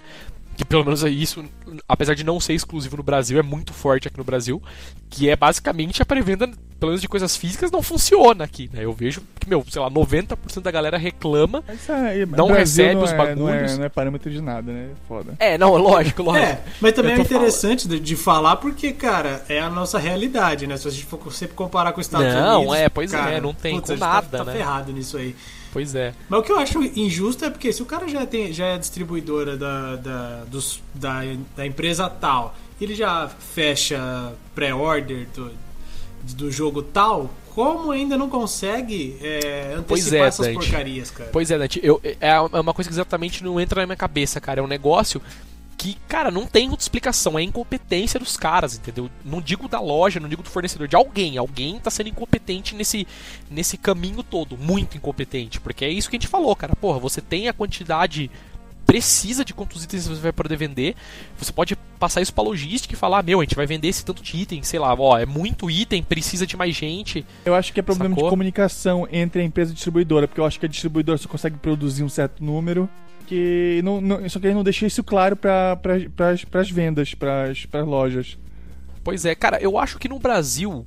S1: que pelo menos é isso, apesar de não ser exclusivo no Brasil, é muito forte aqui no Brasil, que é basicamente a pré-venda, pelo menos de coisas físicas, não funciona aqui, né? Eu vejo que, meu, sei lá, 90% da galera reclama.
S3: Isso aí,
S1: Não
S3: Brasil
S1: recebe
S3: não
S1: os
S3: é, Não
S1: bagulhos.
S3: é, não é parâmetro de nada, né? Foda.
S1: É, não, lógico, lógico.
S2: É, mas também é interessante de, de falar porque, cara, é a nossa realidade, né? Se a gente for sempre comparar com os Estados
S1: Não,
S2: Unidos.
S1: é, pois é,
S2: cara,
S1: não tem
S2: putz,
S1: com
S2: gente
S1: nada,
S2: tá, tá
S1: né?
S2: ferrado nisso aí.
S1: Pois é.
S2: Mas o que eu acho injusto é porque se o cara já, tem, já é distribuidora da, da, dos, da, da empresa tal, ele já fecha pré-order do, do jogo tal, como ainda não consegue é,
S1: Pois
S2: antecipar
S1: é,
S2: essas
S1: Dante.
S2: porcarias, cara?
S1: Pois é, Dante, eu, é uma coisa que exatamente não entra na minha cabeça, cara. É um negócio que, cara, não tem outra explicação. É incompetência dos caras, entendeu? Não digo da loja, não digo do fornecedor, de alguém. Alguém tá sendo incompetente nesse, nesse caminho todo. Muito incompetente. Porque é isso que a gente falou, cara. Porra, você tem a quantidade precisa de quantos itens você vai poder vender. Você pode passar isso pra logística e falar, "Ah, meu, a gente vai vender esse tanto de item, sei lá, ó, é muito item, precisa de mais gente.
S3: Eu acho que é problema
S1: Sacou?
S3: de comunicação entre a empresa e a distribuidora, porque eu acho que a distribuidora só consegue produzir um certo número. Que não, não, só que ele não deixa isso claro para pra, as vendas, para as lojas.
S1: Pois é, cara, eu acho que no Brasil,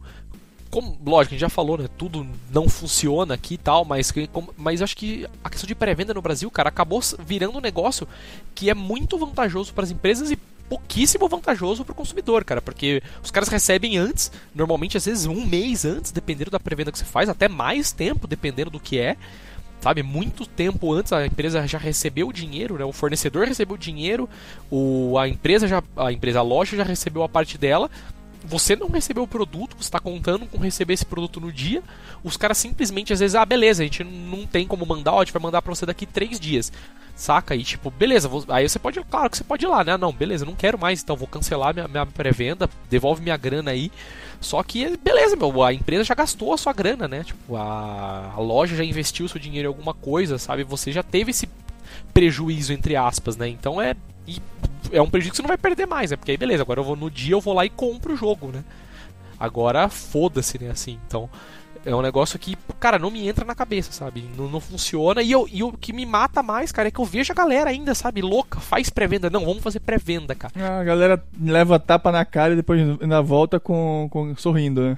S1: como, lógico, a gente já falou, né? Tudo não funciona aqui e tal, mas, como- mas acho que a questão de pré-venda no Brasil, cara, acabou virando um negócio que é muito vantajoso para as empresas e pouquíssimo vantajoso para o consumidor, cara, porque os caras recebem antes, normalmente às vezes um mês antes, dependendo da pré-venda que você faz, até mais tempo, dependendo do que é. Sabe, muito tempo antes a empresa já recebeu o dinheiro, né? O fornecedor recebeu o dinheiro, o, a empresa já, a empresa, a loja já recebeu a parte dela. Você não recebeu o produto, você está contando com receber esse produto no dia. Os caras simplesmente às vezes, ah, beleza, a gente não tem como mandar, ó, a gente vai mandar pra você daqui três dias. Saca? E tipo, beleza, vou- aí você pode, claro que você pode ir lá, né? Não, beleza, não quero mais, então vou cancelar minha, minha pré-venda, devolve minha grana aí. Só que, beleza, meu, a empresa já gastou a sua grana, né? Tipo, a, a loja já investiu seu dinheiro em alguma coisa, sabe? Você já teve esse prejuízo, entre aspas, né? Então é. e é um prejuízo que você não vai perder mais, né? Porque aí, beleza, agora eu vou no dia, eu vou lá e compro o jogo, né? Agora foda-se, né? Assim, então. É um negócio que, cara, não me entra na cabeça, sabe? Não, não funciona. E, eu, e o que me mata mais, cara, é que eu vejo a galera ainda, sabe? Louca, faz pré-venda. Não, vamos fazer pré-venda, cara.
S3: A galera leva tapa na cara e depois ainda volta com, com sorrindo, né?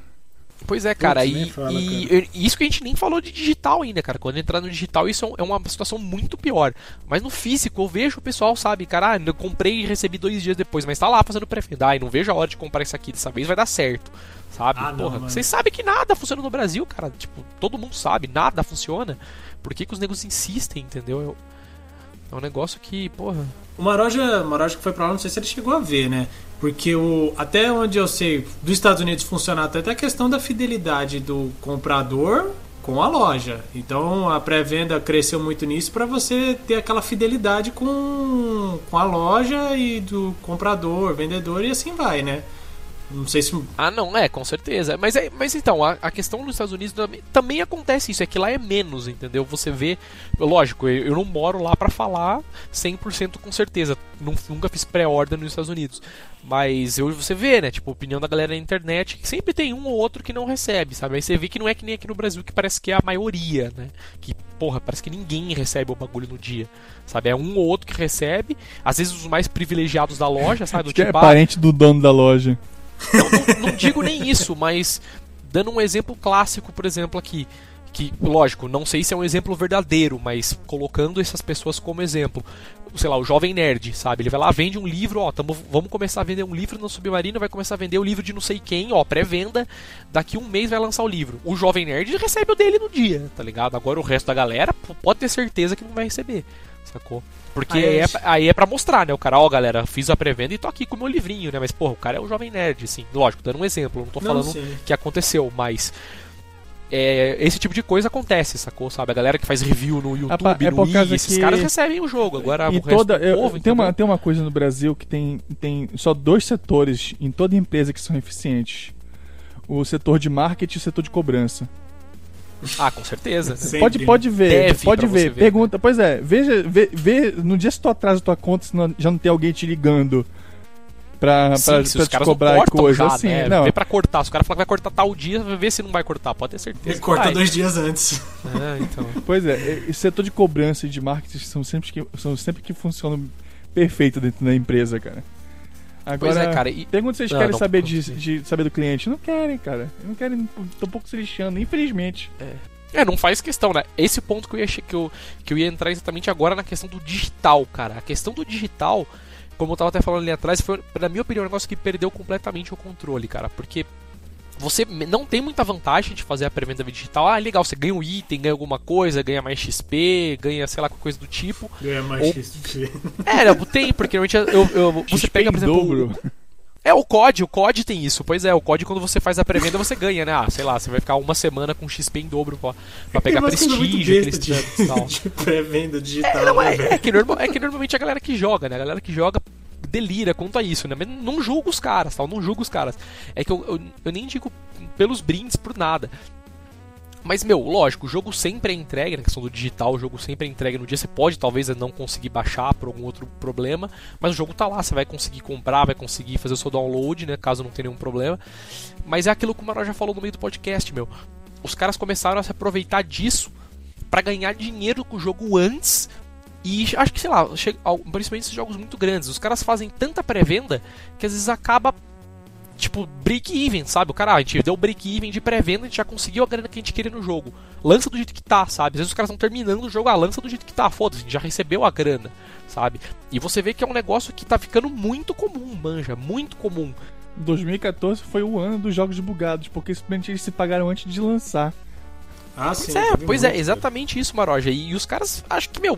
S1: Pois é, cara, e, fala, e, cara. e, isso que a gente nem falou de digital ainda, cara. Quando entrar no digital, isso é uma situação muito pior. Mas no físico, eu vejo o pessoal, sabe, cara, ah, eu comprei e recebi dois dias depois, mas tá lá fazendo pré-venda. e não vejo a hora de comprar isso aqui, dessa vez vai dar certo. Sabe? Ah, Porra, vocês sabem que nada funciona no Brasil, cara. Tipo, todo mundo sabe, nada funciona. Por que, que os negros insistem, entendeu? É um negócio que, porra.
S2: O Maroja, Maroja que foi pra lá, não sei se ele chegou a ver, né? Porque o, até onde eu sei, dos Estados Unidos funciona até a questão da fidelidade do comprador com a loja. Então a pré-venda cresceu muito nisso para você ter aquela fidelidade com, com a loja e do comprador, vendedor e assim vai, né? Não sei se.
S1: Ah, não, é, com certeza. Mas, é, mas então, a, a questão nos Estados Unidos também, também, acontece isso, é que lá é menos, entendeu? Você vê. Lógico, eu, eu não moro lá para falar 100% com certeza. nunca fiz pré-ordem nos Estados Unidos. Mas eu, você vê, né? Tipo, a opinião da galera na internet, que sempre tem um ou outro que não recebe, sabe? Aí você vê que não é que nem aqui no Brasil, que parece que é a maioria, né? Que, porra, parece que ninguém recebe o bagulho no dia, sabe? É um ou outro que recebe, às vezes os mais privilegiados da loja, sabe? Do
S3: tipo, é parente do dono da loja.
S1: Não, não, não digo nem isso, mas dando um exemplo clássico, por exemplo, aqui que, lógico, não sei se é um exemplo verdadeiro, mas colocando essas pessoas como exemplo. Sei lá, o jovem nerd, sabe? Ele vai lá, vende um livro, ó, tamo, vamos começar a vender um livro no Submarino, vai começar a vender o livro de não sei quem, ó, pré-venda, daqui um mês vai lançar o livro. O jovem nerd recebe o dele no dia, tá ligado? Agora o resto da galera pode ter certeza que não vai receber, sacou? Porque aí é, aí é pra mostrar, né? O cara, ó, galera, fiz a pré-venda e tô aqui com o meu livrinho, né? Mas, porra, o cara é o jovem nerd, assim. Lógico, dando um exemplo, não tô não, falando sim. que aconteceu, mas. É, esse tipo de coisa acontece, sacou? Sabe? A galera que faz review no YouTube, é no Wii, esses que... caras recebem o jogo. Agora,
S3: e
S1: o
S3: toda, eu, povo, tem, uma, tem uma coisa no Brasil que tem, tem só dois setores em toda empresa que são eficientes: o setor de marketing e o setor de cobrança.
S1: Ah, com certeza.
S3: Pode, pode ver, Deve pode ver. ver. Pergunta, né? pois é, veja, vê, vê, no dia se tu atrasa tua conta, se não, já não tem alguém te ligando pra, Sim, pra, pra te cobrar coisa já, assim. Né?
S1: Não. Vê pra cortar. Se o cara falar que vai cortar tal dia, vê se não vai cortar. Pode ter certeza.
S2: Ele corta vai. dois dias antes.
S3: É, então. Pois é, esse setor de cobrança e de marketing são sempre que, são sempre que funcionam perfeito dentro da empresa, cara. Agora, pois é, cara. E... Pergunta se vocês não, querem não, saber não, de, de, saber do cliente. Não querem, cara. Não querem. Tô um pouco se lixando, infelizmente.
S1: É. É, não faz questão, né? Esse ponto que eu ia, que eu, que eu ia entrar exatamente agora na questão do digital, cara. A questão do digital, como eu tava até falando ali atrás, foi, na minha opinião, um negócio que perdeu completamente o controle, cara. Porque você não tem muita vantagem de fazer a pré-venda digital. Ah, legal, você ganha um item, ganha alguma coisa, ganha mais XP, ganha, sei lá, coisa do tipo.
S2: Ganha mais Ou... XP.
S1: É, não, tem, porque normalmente eu, eu, você XP pega, por exemplo. Dobro. É, o COD, o COD tem isso. Pois é, o COD quando você faz a pré-venda você ganha, né? Ah, sei lá, você vai ficar uma semana com XP em dobro pra, pra pegar prestígio, aqueles de,
S2: de pré-venda digital. É, não,
S1: é, é, que normal, é que normalmente a galera que joga, né? A galera que joga delira quanto a isso, né? Mas não julgo os caras, tal, não julgo os caras. É que eu, eu, eu nem digo pelos brindes, por nada. Mas, meu, lógico, o jogo sempre é entregue, na questão do digital, o jogo sempre é entregue no dia. Você pode, talvez, não conseguir baixar por algum outro problema, mas o jogo tá lá, você vai conseguir comprar, vai conseguir fazer o seu download, né, caso não tenha nenhum problema. Mas é aquilo que o Maró já falou no meio do podcast, meu. Os caras começaram a se aproveitar disso para ganhar dinheiro com o jogo antes e acho que, sei lá, principalmente esses jogos muito grandes, os caras fazem tanta pré-venda que às vezes acaba tipo, break-even, sabe? O cara, ah, a gente deu break-even de pré-venda, a gente já conseguiu a grana que a gente queria no jogo. Lança do jeito que tá, sabe? Às vezes os caras estão terminando o jogo, ah, lança do jeito que tá, foda-se, a gente já recebeu a grana, sabe? E você vê que é um negócio que tá ficando muito comum, manja, muito comum.
S3: 2014 foi o ano dos jogos bugados, porque simplesmente eles se pagaram antes de lançar.
S1: Ah, pois sim. É, pois é, exatamente isso, Maroja. E, e os caras, acho que, meu,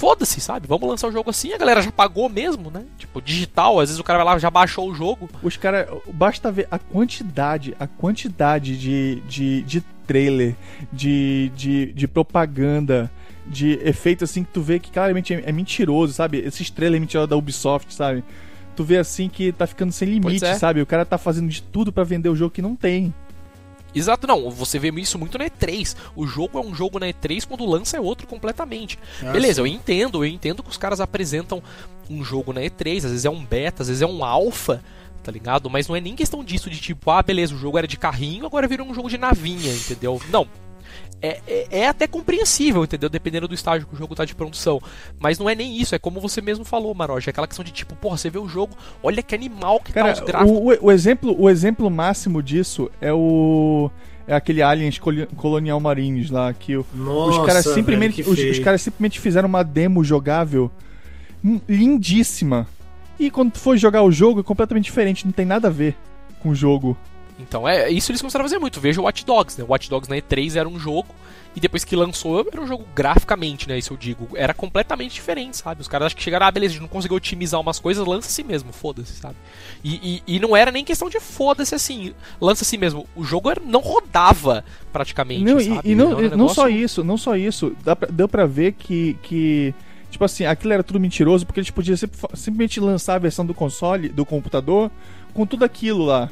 S1: foda-se, sabe? Vamos lançar o jogo assim, a galera já pagou mesmo, né? Tipo, digital, às vezes o cara vai lá já baixou o jogo.
S3: Os caras, basta ver a quantidade, a quantidade de, de, de trailer, de, de, de propaganda, de efeito assim que tu vê que claramente é, é mentiroso, sabe? Esses trailers mentirosos da Ubisoft, sabe? Tu vê assim que tá ficando sem limite, é. sabe? O cara tá fazendo de tudo para vender o jogo que não tem.
S1: Exato, não. Você vê isso muito na E3. O jogo é um jogo na E3 quando lança é outro completamente. Ah, Beleza, eu entendo, eu entendo que os caras apresentam um jogo na E3, às vezes é um beta, às vezes é um alpha, tá ligado? Mas não é nem questão disso de tipo, ah, beleza, o jogo era de carrinho, agora virou um jogo de navinha, entendeu? Não. É, é, é, até compreensível, entendeu? Dependendo do estágio que o jogo tá de produção. Mas não é nem isso, é como você mesmo falou, Maroja. É aquela questão de tipo, porra, você vê o jogo, olha que animal que tá
S3: Cara,
S1: tá os gráficos.
S3: O, o, exemplo, o exemplo máximo disso é o. É aquele Aliens Colonial Marines lá, que Nossa, os caras simplesmente. Velho, os, os caras simplesmente fizeram uma demo jogável lindíssima. E quando tu for jogar o jogo, é completamente diferente, não tem nada a ver com o jogo.
S1: Então, é isso eles começaram a fazer muito. Veja o Watch Dogs, né? O Watch Dogs na E3 era um jogo e depois que lançou, era um jogo graficamente, né? Isso eu digo. Era completamente diferente, sabe? Os caras acham que chegaram, ah, beleza, a gente não conseguiu otimizar umas coisas, lança assim mesmo, foda-se, sabe? E, e, e, não era nem questão de foda-se assim, lança assim mesmo. O jogo era, não rodava praticamente.
S3: Não,
S1: sabe?
S3: E, e não, um negócio... não só isso, não só isso. Dá pra, deu pra ver que. que... Tipo assim, aquilo era tudo mentiroso porque eles podiam simplesmente lançar a versão do console, do computador, com tudo aquilo lá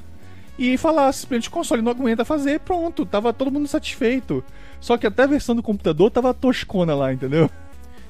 S3: e falar simplesmente o console não aguenta fazer, pronto, tava todo mundo satisfeito. Só que até a versão do computador tava toscona lá, entendeu?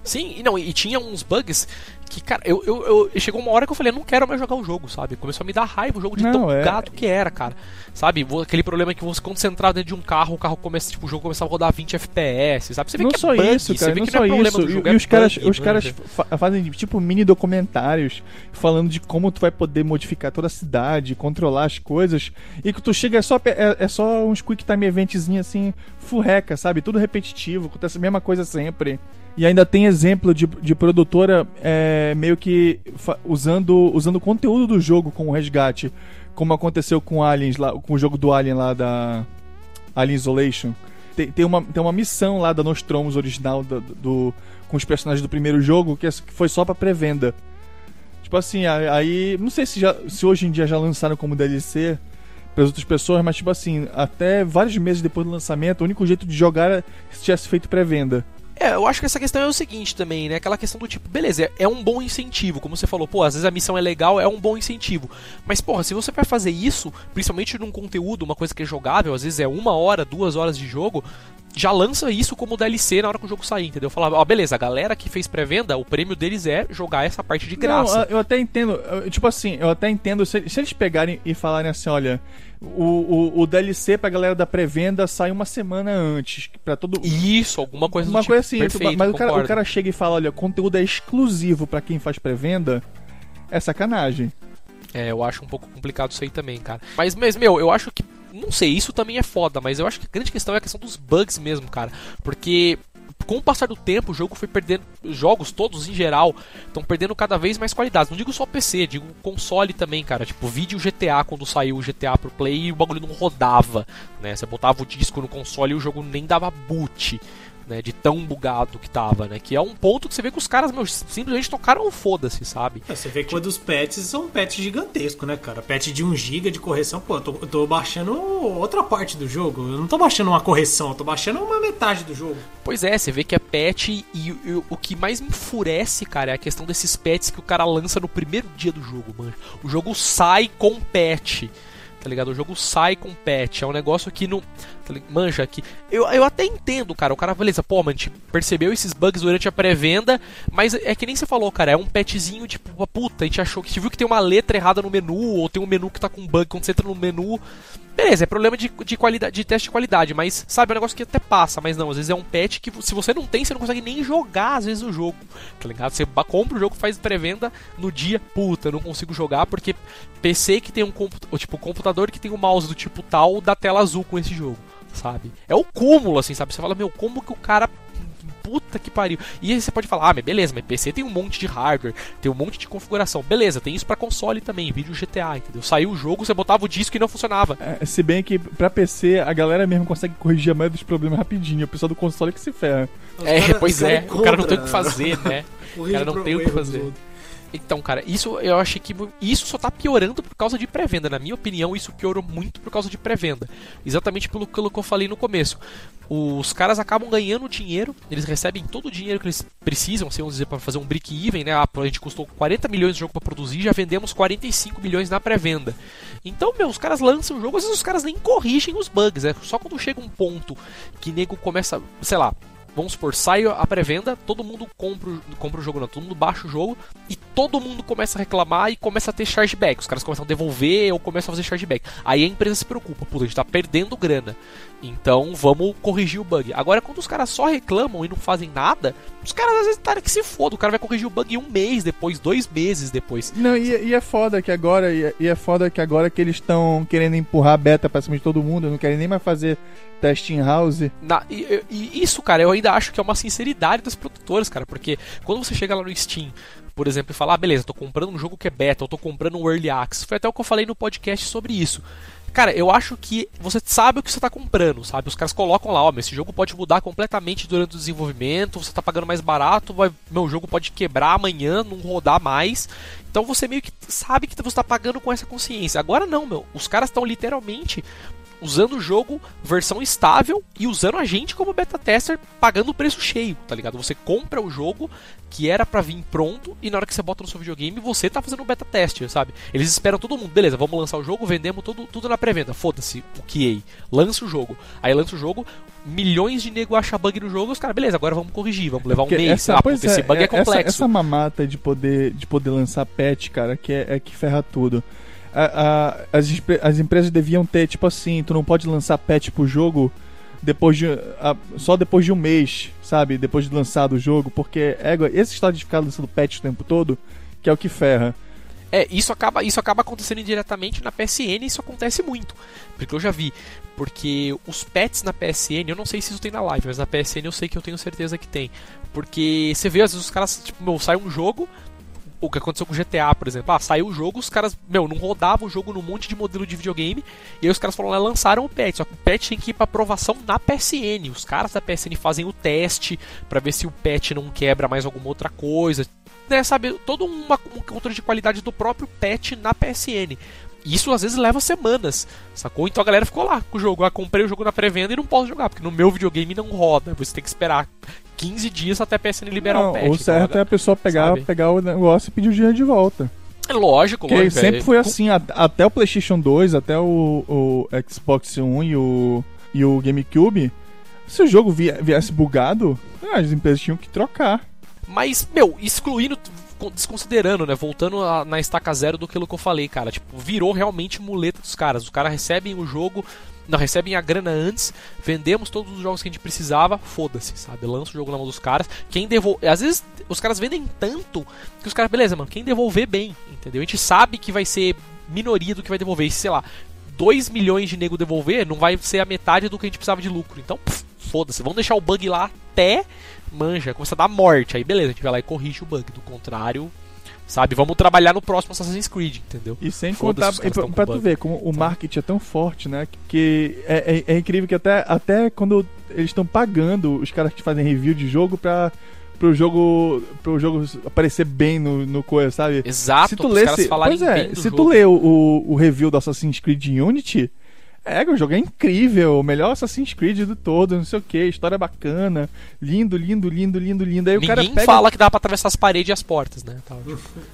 S1: Sim, e não, e tinha uns bugs que, cara, eu, eu, eu, chegou uma hora que eu falei, não quero mais jogar o jogo, sabe? Começou a me dar raiva o jogo de não, tão é... gato que era, cara. Sabe? Aquele problema que você, quando você entrar dentro de um carro, o carro começa, tipo, o jogo começava a rodar 20 FPS, sabe? Você vê
S3: não
S1: que é
S3: só
S1: é bug,
S3: isso, cara, não, só é isso. Jogo, e, é os caras, bug, os caras fazem, tipo, mini documentários falando de como tu vai poder modificar toda a cidade, controlar as coisas, e que tu chega, é só, é, é só uns quick time eventzinho assim, furreca, sabe? Tudo repetitivo, acontece a mesma coisa sempre. E ainda tem exemplo de, de produtora é, meio que usando usando o conteúdo do jogo como resgate, como aconteceu com Aliens lá, com o jogo do Alien lá da Alien Isolation. Tem, tem, uma, tem uma missão lá da Nostromos original do, do com os personagens do primeiro jogo que, é, foi só para pré-venda. Tipo assim, aí não sei se, já, se hoje em dia já lançaram como DLC para as outras pessoas, mas tipo assim, até vários meses depois do lançamento, o único jeito de jogar é se tivesse feito pré-venda.
S1: É, eu acho que essa questão é o seguinte também, né? Aquela questão do tipo, beleza, é, é um bom incentivo, como você falou, pô, às vezes a missão é legal, é um bom incentivo. Mas, porra, se você vai fazer isso, principalmente num conteúdo, uma coisa que é jogável, às vezes é uma hora, duas horas de jogo, já lança isso como DLC na hora que o jogo sair, entendeu? Falava, ó, beleza, a galera que fez pré-venda, o prêmio deles é jogar essa parte de graça.
S3: Não, eu até entendo, tipo assim, eu até entendo se, se eles pegarem e falarem assim, olha, o, o, o DLC pra galera da pré-venda sai uma semana antes. para todo
S1: Isso, alguma coisa
S3: Uma tipo, coisa assim, perfeito, mas o cara, o cara, chega e fala: olha, conteúdo é exclusivo para quem faz pré-venda. É sacanagem.
S1: É, eu acho um pouco complicado isso aí também, cara. Mas, mas, meu, eu acho que. Não sei, isso também é foda, mas eu acho que a grande questão é a questão dos bugs mesmo, cara. Porque com o passar do tempo, o jogo foi perdendo. Jogos todos em geral estão perdendo cada vez mais qualidade. Não digo só PC, digo console também, cara. Tipo, vídeo GTA quando saiu o GTA pro Play e o bagulho não rodava, né? Você botava o disco no console e o jogo nem dava boot né? De tão bugado que tava, né? Que é um ponto que você vê que os caras, meu, simplesmente tocaram foda-se, sabe?
S2: É, você vê que quando os patches são patches gigantescos, né, cara? Patch de 1 GB de correção, pô, eu tô, eu tô baixando outra parte do jogo. Eu não tô baixando uma correção, eu tô baixando uma metade do jogo.
S1: Pois é, você vê que é patch e, e o que mais me enfurece, cara, é a questão desses patches que o cara lança no primeiro dia do jogo, mano. O jogo sai com patch tá ligado? O jogo sai com patch, é um negócio que não. Tá manja aqui. Eu, eu até entendo, cara. O cara, beleza, pô, mano, a gente percebeu esses bugs durante a pré-venda, mas é que nem você falou, cara. É um patchzinho tipo, puta, a gente achou que. A gente viu que tem uma letra errada no menu, ou tem um menu que tá com bug quando você entra no menu. Beleza, é problema de, de qualidade, de teste de qualidade, mas sabe, é um negócio que até passa, mas não, às vezes é um patch que se você não tem, você não consegue nem jogar às vezes o jogo. Tá ligado? Você compra o jogo, faz pré-venda no dia, puta, não consigo jogar porque PC que tem um tipo, computador que tem um mouse do tipo tal da tela azul com esse jogo, sabe? É o cúmulo assim, sabe? Você fala, meu, como que o cara puta que pariu. E aí você pode falar, ah, mas beleza, mas PC tem um monte de hardware, tem um monte de configuração. Beleza, tem isso para console também, vídeo GTA, entendeu? Saiu o jogo, você botava o disco e não funcionava.
S3: É, se bem que pra PC a galera mesmo consegue corrigir a maioria dos problemas rapidinho, o pessoal do console que se ferra.
S1: é, cara, pois é, o cara não tem o que fazer, né? o cara não tem o que fazer. Então, cara, isso eu achei que isso só tá piorando por causa de pré-venda. Na minha opinião, isso piorou muito por causa de pré-venda. Exatamente pelo que eu falei no começo. Os caras acabam ganhando dinheiro, eles recebem todo o dinheiro que eles precisam, assim, vamos dizer, para fazer um break-even, né? Ah, a gente custou 40 milhões de jogo para produzir, já vendemos 45 milhões na pré-venda. Então, meu, os caras lançam o jogo, às vezes os caras nem corrigem os bugs, é só quando chega um ponto que nego começa, sei lá, vamos supor, sai a pré-venda, todo mundo compra, compra o jogo, não, todo mundo baixa o jogo e todo mundo começa a reclamar e começa a ter chargeback. Os caras começam a devolver ou começam a fazer chargeback. Aí a empresa se preocupa, puta, a gente tá perdendo grana. Então vamos corrigir o bug. Agora, quando os caras só reclamam e não fazem nada, os caras às vezes tá que se foda. O cara vai corrigir o bug um mês depois, dois meses depois.
S3: Não, e, e é foda que agora, e, e é foda que agora que eles estão querendo empurrar a beta pra cima de todo mundo, não querem nem mais fazer teste in house.
S1: Na, e, e, isso, cara, eu ainda acho que é uma sinceridade das produtoras, cara, porque quando você chega lá no Steam, por exemplo, e fala, ah, beleza, tô comprando um jogo que é beta, eu tô comprando um Early Access, foi até o que eu falei no podcast sobre isso. Cara, eu acho que você sabe o que você está comprando, sabe? Os caras colocam lá, ó, esse jogo pode mudar completamente durante o desenvolvimento, você está pagando mais barato, vai, meu jogo pode quebrar amanhã, não rodar mais. Então você meio que sabe que você está pagando com essa consciência. Agora não, meu. Os caras estão literalmente usando o jogo versão estável e usando a gente como beta tester pagando o preço cheio, tá ligado? Você compra o jogo que era para vir pronto e na hora que você bota no seu videogame você tá fazendo um beta teste, sabe? Eles esperam todo mundo, beleza, vamos lançar o jogo, vendemos tudo, tudo na pré-venda, foda-se, o QA, lança o jogo. Aí lança o jogo, milhões de nego acham bug no jogo, os caras, beleza, agora vamos corrigir, vamos levar um mês,
S3: essa,
S1: ah,
S3: puta, esse
S1: bug é, é complexo.
S3: Essa, essa mamata de poder, de poder lançar patch, cara, que é, é que ferra tudo a, as, as empresas deviam ter, tipo assim, tu não pode lançar patch pro jogo depois de, a, só depois de um mês, sabe? Depois de lançado o jogo, porque égua, esse estado de ficar lançando patch o tempo todo, que é o que ferra.
S1: É, isso acaba, isso acaba acontecendo indiretamente na PSN, isso acontece muito. Porque eu já vi. Porque os pets na PSN, eu não sei se isso tem na live, mas na PSN eu sei que eu tenho certeza que tem. Porque você vê, às vezes os caras, tipo, meu, sai um jogo, o que aconteceu com GTA, por exemplo. Ah, saiu o jogo, os caras, meu, não rodavam o jogo num monte de modelo de videogame. E aí os caras falaram, lançaram o patch. Só que o patch tem que ir pra aprovação na PSN. Os caras da PSN fazem o teste para ver se o patch não quebra mais alguma outra coisa. Né, sabe, todo uma, um controle de qualidade do próprio patch na PSN. Isso às vezes leva semanas, sacou? Então a galera ficou lá com o jogo. Ah, comprei o jogo na pré-venda e não posso jogar, porque no meu videogame não roda. Você tem que esperar 15 dias até a PSN liberar
S3: não,
S1: o patch.
S3: O certo então, é a pessoa pegar, pegar o negócio e pedir o dinheiro de volta.
S1: É lógico,
S3: Porque
S1: lógico.
S3: sempre é... foi assim, até o PlayStation 2, até o, o, Xbox One e o, e o GameCube. Se o jogo viesse bugado, as empresas tinham que trocar.
S1: Mas, meu, excluindo, desconsiderando, né? Voltando a, na estaca zero do que eu falei, cara. Tipo, virou realmente muleta dos caras. Os caras recebem o jogo não recebem a grana antes, vendemos todos os jogos que a gente precisava, foda-se, sabe? Lança o jogo na mão dos caras. Quem devolve. Às vezes os caras vendem tanto que os caras, beleza, mano, quem devolver bem, entendeu? A gente sabe que vai ser minoria do que vai devolver. sei lá, 2 milhões de nego devolver, não vai ser a metade do que a gente precisava de lucro. Então, foda-se, vamos deixar o bug lá até manja, começa a dar morte. Aí beleza, a gente vai lá e corrige o bug. Do contrário, Sabe? Vamos trabalhar no próximo Assassin's Creed, entendeu?
S3: E sem contar, e pra, pra tu ver como o marketing é tão forte, né? Que é, é, é incrível que até, até quando eles estão pagando os caras que fazem review de jogo pra pro jogo pro jogo aparecer bem no, no coisa, sabe?
S1: Exato,
S3: se tu lê, se, pois é, se jogo. tu lê o, o, review do Assassin's Creed Unity, é, o jogo é incrível, o melhor Assassin's Creed do todo, não sei o que, história bacana, lindo, lindo, lindo, lindo, lindo. Aí
S1: Ninguém
S3: o cara pega...
S1: fala que dá pra atravessar as paredes e as portas, né?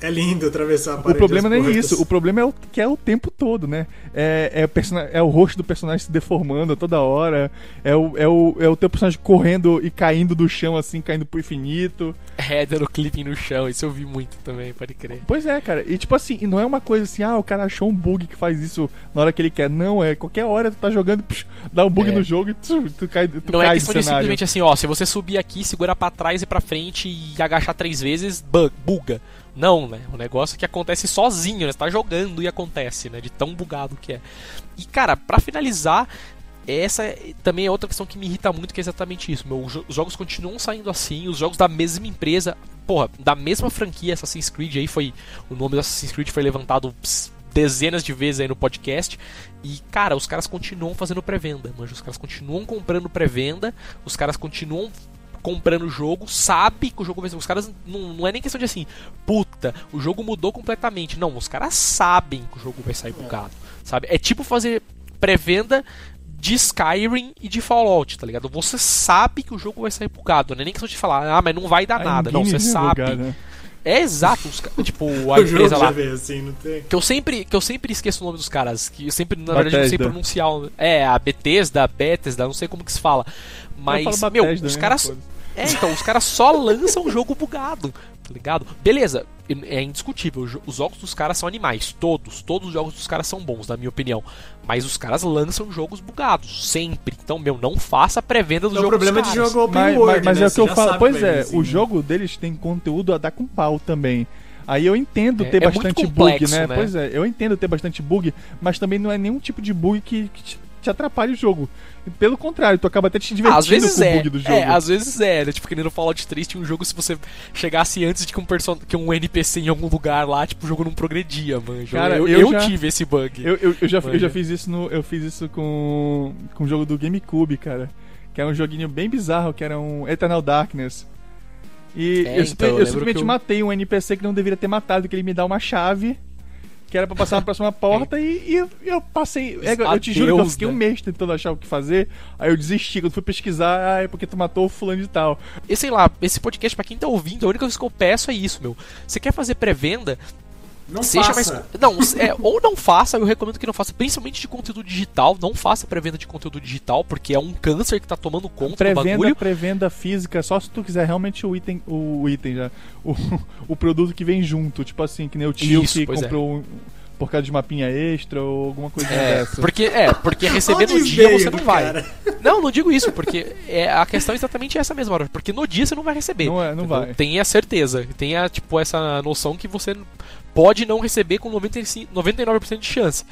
S2: É lindo atravessar a parede.
S3: O problema não é isso, o problema é o que é o tempo todo, né? É, é, o, person... é o rosto do personagem se deformando toda hora, é o, é, o, é o teu personagem correndo e caindo do chão assim, caindo pro infinito.
S1: É, dando clipping no chão, isso eu vi muito também, pode crer.
S3: Pois é, cara, e tipo assim, não é uma coisa assim, ah, o cara achou um bug que faz isso na hora que ele quer, não, é qualquer hora tu tá jogando, psh, dá um bug é. no jogo e tu, tu cai tu
S1: Não
S3: é
S1: cai é questão de simplesmente assim, ó, se você subir aqui, segurar para trás e para frente e agachar três vezes, bug, buga. Não, né? O negócio é que acontece sozinho, né? Você tá jogando e acontece, né? De tão bugado que é. E, cara, para finalizar, essa também é outra questão que me irrita muito, que é exatamente isso. Meu, os jogos continuam saindo assim, os jogos da mesma empresa, porra, da mesma franquia Assassin's Creed aí foi. O nome do Assassin's Creed foi levantado dezenas de vezes aí no podcast. E, cara, os caras continuam fazendo pré-venda, Os caras continuam comprando pré-venda, os caras continuam comprando o jogo, sabe que o jogo vai ser. Os caras não, não é nem questão de assim, puta, o jogo mudou completamente. Não, os caras sabem que o jogo vai sair bugado, sabe? É tipo fazer pré-venda de Skyrim e de Fallout, tá ligado? Você sabe que o jogo vai sair bugado, não é nem questão de falar, ah, mas não vai dar nada. Não, você sabe. Bugar, né? É exato, os, tipo, a empresa lá.
S2: Assim,
S1: que eu sempre que eu sempre esqueço o nome dos caras, que eu sempre na verdade não sei pronunciar. É, a Bethesda, a Bethesda, não sei como que se fala. Mas meu, os caras É, então, os caras só lançam um jogo bugado, tá ligado? Beleza, é indiscutível. Os jogos dos caras são animais. Todos. Todos os jogos dos caras são bons, na minha opinião. Mas os caras lançam jogos bugados. Sempre. Então, meu, não faça pré-venda do
S2: é
S1: jogo.
S2: O problema
S1: dos
S2: de
S1: caras.
S2: jogo open
S3: mas,
S2: world,
S3: mas,
S2: né?
S3: é o que eu
S2: Você
S3: falo. Pois é,
S2: vir
S3: o jogo deles tem conteúdo a dar com pau também. Aí eu entendo
S1: É-
S3: ter
S1: é muito
S3: bastante
S1: complexo,
S3: bug, né?
S1: né?
S3: Pois é, eu entendo ter bastante bug, mas também não é nenhum tipo de bug que, que te, te atrapalhe o jogo. Pelo contrário, tu acaba até te
S1: Ah,
S3: divertindo
S1: às vezes
S3: com o
S1: é.
S3: bug do jogo.
S1: É, às vezes é. né? Tipo, que nem no Fallout 3 tinha um jogo se você chegasse antes de que um, person... que um NPC em algum lugar lá, tipo, o jogo não progredia, mano.
S3: Cara,
S1: eu,
S3: eu
S1: eu
S3: já-
S1: tive esse bug.
S3: Eu, eu, eu já, eu já fiz isso no. Eu fiz isso com. com o jogo do GameCube, cara. Que era um joguinho bem bizarro, que era um Eternal Darkness. E
S1: É,
S3: eu,
S1: então,
S3: simplesmente-
S1: eu
S3: eu simplesmente
S1: eu-
S3: matei um NPC que não deveria ter matado, que ele me dá uma chave. Que era pra passar na próxima porta e, e eu, passei. é, eu te juro que eu fiquei um
S1: né?
S3: mês tentando achar o que fazer. Aí eu desisti. Quando fui pesquisar, ah, é porque tu matou o fulano de tal.
S1: E sei lá, esse podcast, pra quem tá ouvindo, a única coisa que eu peço é isso, meu. Você quer fazer pré-venda?
S2: Não
S1: Seja
S2: faça.
S1: mais. Não, é, ou não faça, eu recomendo que não faça, principalmente de conteúdo digital. Não faça pré-venda de conteúdo digital, porque é um câncer que tá tomando conta do
S3: Pré-venda,
S1: bagulho.
S3: pré-venda física, só se tu quiser realmente o item, o, item já. O, o produto que vem junto. Tipo assim, que nem o tio
S1: Isso,
S3: que
S1: é.
S3: comprou um, por causa de mapinha extra ou alguma coisa
S1: É,
S3: dessa.
S1: porque, é, porque receber no dia
S2: veio
S1: você não
S2: do
S1: vai.
S2: cara?
S1: Não, não digo isso, porque é, a questão é exatamente essa mesma hora. Porque no dia você não vai receber.
S3: Não é, não
S1: entendeu?
S3: vai.
S1: Tenha certeza. Tenha, tipo, essa noção que você pode não receber com 95, 99% de chance.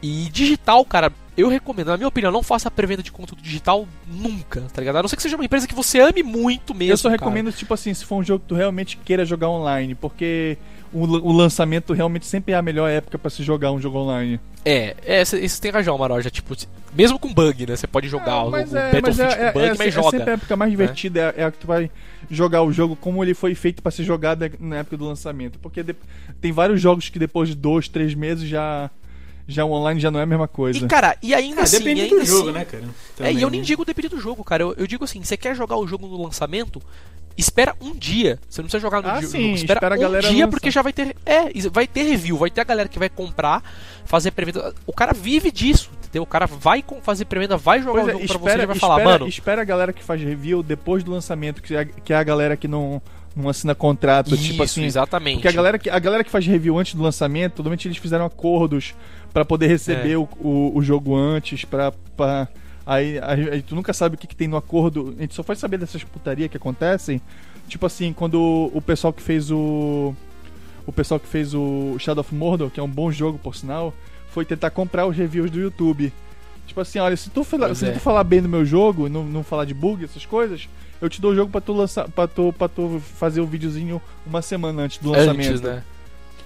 S1: E digital, cara, eu recomendo, na minha opinião, não faça pré-venda de conteúdo digital nunca, tá ligado? A não ser que seja uma empresa que você ame muito mesmo.
S3: Eu só
S1: cara.
S3: recomendo, tipo assim, se for um jogo que tu realmente queira jogar online, porque o, o lançamento realmente sempre é a melhor época pra se jogar um jogo online.
S1: É, é, você tem razão, Maroja. Tipo, mesmo com bug, né? Você pode jogar o, o Battlefield com bug, mas
S3: é
S1: joga.
S3: sempre a época mais divertida, é, é a que tu vai jogar o jogo como ele foi feito pra ser jogado na época do lançamento. Porque de- tem vários jogos que depois de dois, três meses já, já o online já não é a mesma coisa.
S1: E, cara, e ainda
S2: Ah,
S1: assim.
S2: depende
S1: ainda
S2: do jogo,
S1: assim-
S2: né, cara?
S1: É,
S2: Também,
S1: e eu nem
S2: né?
S1: digo depende do jogo, cara. Eu, eu digo assim, você quer jogar o jogo no lançamento, espera um dia. Você não precisa jogar no
S3: Ah,
S1: dia.
S3: sim,
S1: espera,
S3: espera a
S1: um
S3: galera
S1: dia
S3: lançar.
S1: porque já vai ter. É, vai ter review, vai ter a galera que vai comprar, fazer pré-venda. O cara vive disso, entendeu? O cara vai fazer pré-venda, vai jogar
S3: Pois
S1: o
S3: é,
S1: jogo pra você
S3: espera,
S1: e vai falar,
S3: espera,
S1: mano.
S3: espera a galera que faz review depois do lançamento, que é, que é a galera que não, não assina contrato,
S1: Isso,
S3: tipo assim.
S1: exatamente.
S3: Porque a galera, que, a galera que faz review antes do lançamento, totalmente eles fizeram acordos pra poder receber
S1: É.
S3: o, o, o jogo antes, pra. pra aí, aí, aí tu nunca sabe o que, que tem no acordo. A gente só foi saber dessas putaria que acontecem. Tipo assim, quando o, o pessoal que fez o. O pessoal que fez o Shadow of Mordor, que é um bom jogo por sinal, foi tentar comprar os reviews do YouTube. Tipo assim, olha, se tu, fala- se
S1: é.
S3: tu falar bem do meu jogo, não, não falar de bug, essas coisas, eu te dou o jogo pra tu lançar, para tu, pra tu fazer o videozinho uma semana antes do lançamento.
S1: Antes, né?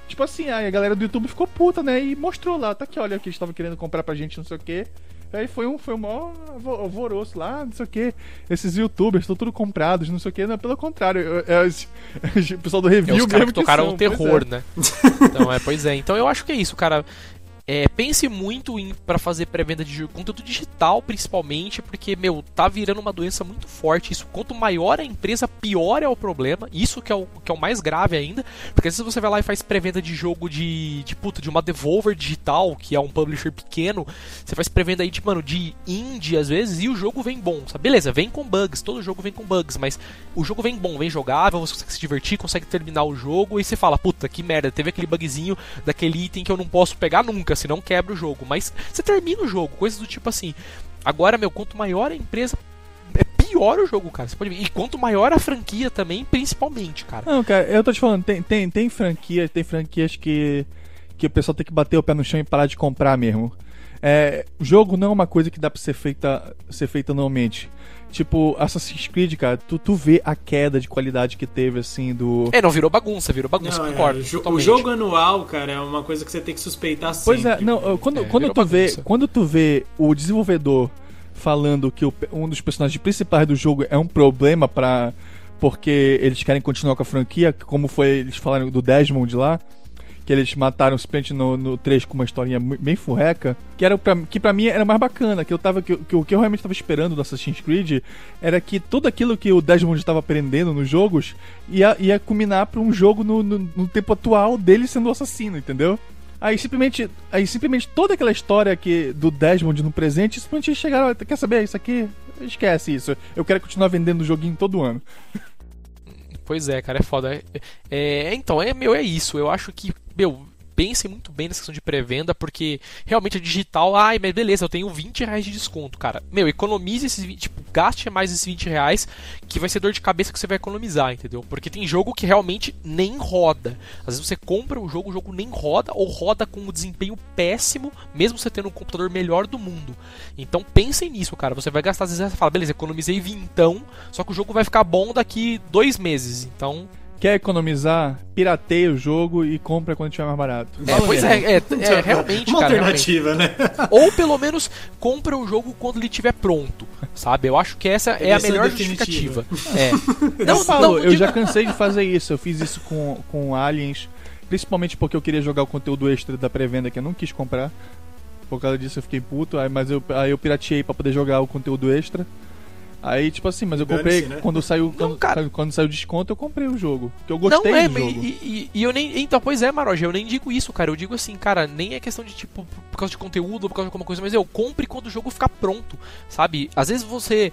S3: Tipo assim, aí a galera do YouTube ficou puta, né? E mostrou lá, tá aqui, olha, que eles estavam querendo comprar pra gente, não sei o quê. Aí foi um, foi um maior alvo- alvoroço lá, não sei o quê. Esses youtubers estão tudo comprados, não sei o quê. Não, pelo contrário, é, é, os- o pessoal do
S1: É,
S3: review
S1: os caras
S3: mesmo
S1: que tocaram
S3: são,
S1: o terror,
S3: é.
S1: né? Então, é, pois é. Então eu acho que é isso, cara. É, pense muito em para fazer pré-venda de jogo, conteúdo digital principalmente, porque, meu, tá virando uma doença muito forte. Isso, quanto maior a empresa, pior é o problema. Isso que é o, que é o mais grave ainda. Porque às vezes você vai lá e faz pré-venda de jogo de, de, puta, de uma Devolver digital, que é um publisher pequeno. Você faz pré-venda aí, de, mano, de indie às vezes, e o jogo vem bom, sabe? Beleza, vem com bugs, todo jogo vem com bugs, mas o jogo vem bom, vem jogável, você consegue se divertir, consegue terminar o jogo, e você fala, puta, que merda, teve aquele bugzinho daquele item que eu não posso pegar nunca, senão quebra o jogo. Mas você termina o jogo, coisas do tipo assim. Agora, meu, quanto maior a empresa, é pior o jogo, cara. Você pode ver. E quanto maior a franquia também, principalmente, cara.
S3: Não, cara, eu tô te falando, tem, tem, tem franquias, tem franquias que, que o pessoal tem que bater o pé no chão e parar de comprar mesmo. É, jogo não é uma coisa que dá pra ser feita, ser feita normalmente. Tipo, Assassin's Creed, cara, tu, tu vê a queda de qualidade que teve, assim, do.
S1: É, não virou bagunça, virou bagunça,
S2: Não, é,
S1: concordo.
S2: o jo- o jogo anual, cara, é uma coisa que você tem que suspeitar sempre.
S3: Pois é, não, quando,
S1: É,
S3: quando, tu vê, quando tu vê o desenvolvedor falando que o um dos personagens principais do jogo é um problema para porque eles querem continuar com a franquia, como foi eles falaram do Desmond lá, que eles mataram simplesmente no, no 3 com uma historinha bem furreca, que era pra, que para mim era mais bacana, que eu tava que, que o que eu realmente tava esperando do Assassin's Creed era que tudo aquilo que o Desmond estava aprendendo nos jogos ia, ia culminar pra um jogo no, no, no tempo atual dele sendo o assassino, entendeu? Aí simplesmente, aí simplesmente toda aquela história que do Desmond no presente, simplesmente chegaram, "Olha, quer saber isso aqui? Esquece isso. Eu quero continuar vendendo o joguinho todo ano.
S1: Pois é, cara, é foda. É, é, então, é, meu, é isso. Eu acho que, meu, pensem muito bem nessa questão de pré-venda, porque realmente a digital, ai, mas beleza, eu tenho 20 reais de desconto, cara. Meu, economize esses 20, tipo, gaste mais esses 20 reais, que vai ser dor de cabeça que você vai economizar, entendeu? Porque tem jogo que realmente nem roda. Às vezes você compra o jogo, o jogo nem roda, ou roda com um desempenho péssimo, mesmo você tendo um computador melhor do mundo. Então pensem nisso, cara. Você vai gastar, às vezes você fala, beleza, economizei vintão, só que o jogo vai ficar bom daqui dois meses. Então
S3: quer economizar, pirateia o jogo e compra quando tiver mais barato.
S1: É, pois é, é, é, realmente,
S2: Uma
S1: cara,
S2: alternativa,
S1: realmente.
S2: né?
S1: Ou pelo menos compra o jogo quando ele estiver pronto, sabe? Eu acho que essa é a melhor justificativa. É.
S3: Não, eu falo, eu já cansei de fazer isso. Eu fiz isso com, com Aliens, principalmente porque eu queria jogar o conteúdo extra da pré-venda que eu não quis comprar. Por causa disso eu fiquei puto, aí, mas eu, aí eu pirateei para poder jogar o conteúdo extra. Aí, tipo assim, mas eu comprei. Né? Quando saiu quando, cara... quando saiu o desconto, eu comprei o jogo. Porque eu gostei não, é, do jogo.
S1: E, e, e, eu nem. Então, pois é, Maroja, eu nem digo isso, cara. Eu digo assim, cara, nem é questão de, tipo, por causa de conteúdo ou por causa de alguma coisa, mas eu compre quando o jogo ficar pronto. Sabe? Às vezes você.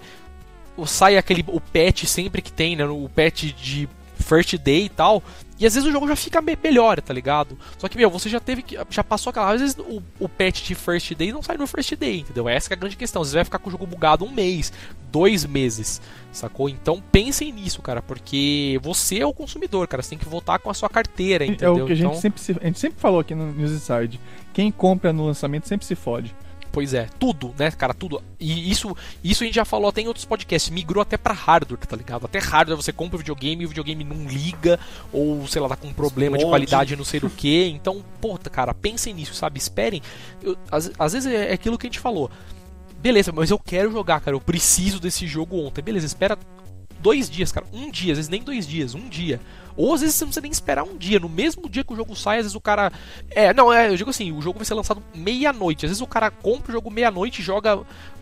S1: Sai aquele. O patch sempre que tem, né? O patch de first day e tal. E às vezes o jogo já fica me melhor, tá ligado? Só que, meu, você já teve que. Já passou aquela. Às vezes o, o patch de first day não sai no first day, entendeu? Essa é a grande questão. Você vai ficar com o jogo bugado um mês, dois meses, sacou? Então pensem nisso, cara, porque você é o consumidor, cara. Você tem que voltar com a sua carteira, entendeu?
S3: É o que a
S1: gente,
S3: então... sempre, se, a gente sempre falou aqui no News Inside. Quem compra no lançamento sempre se fode.
S1: Pois é, tudo, né, cara, tudo. E isso, isso a gente já falou até em outros podcasts, migrou até para hardware, tá ligado? Até hardware você compra o videogame e o videogame não liga, ou sei lá, tá com um problema Explode. de qualidade, não sei do que. Então, puta, cara, pensem nisso, sabe? Esperem. Eu, às, às vezes é aquilo que a gente falou. Beleza, mas eu quero jogar, cara, eu preciso desse jogo ontem. Beleza, espera dois dias, cara. Um dia, às vezes nem dois dias, um dia. Ou às vezes você não precisa nem esperar um dia. No mesmo dia que o jogo sai, às vezes o cara. É, não, é, eu digo assim, o jogo vai ser lançado meia-noite. Às vezes o cara compra o jogo meia-noite, joga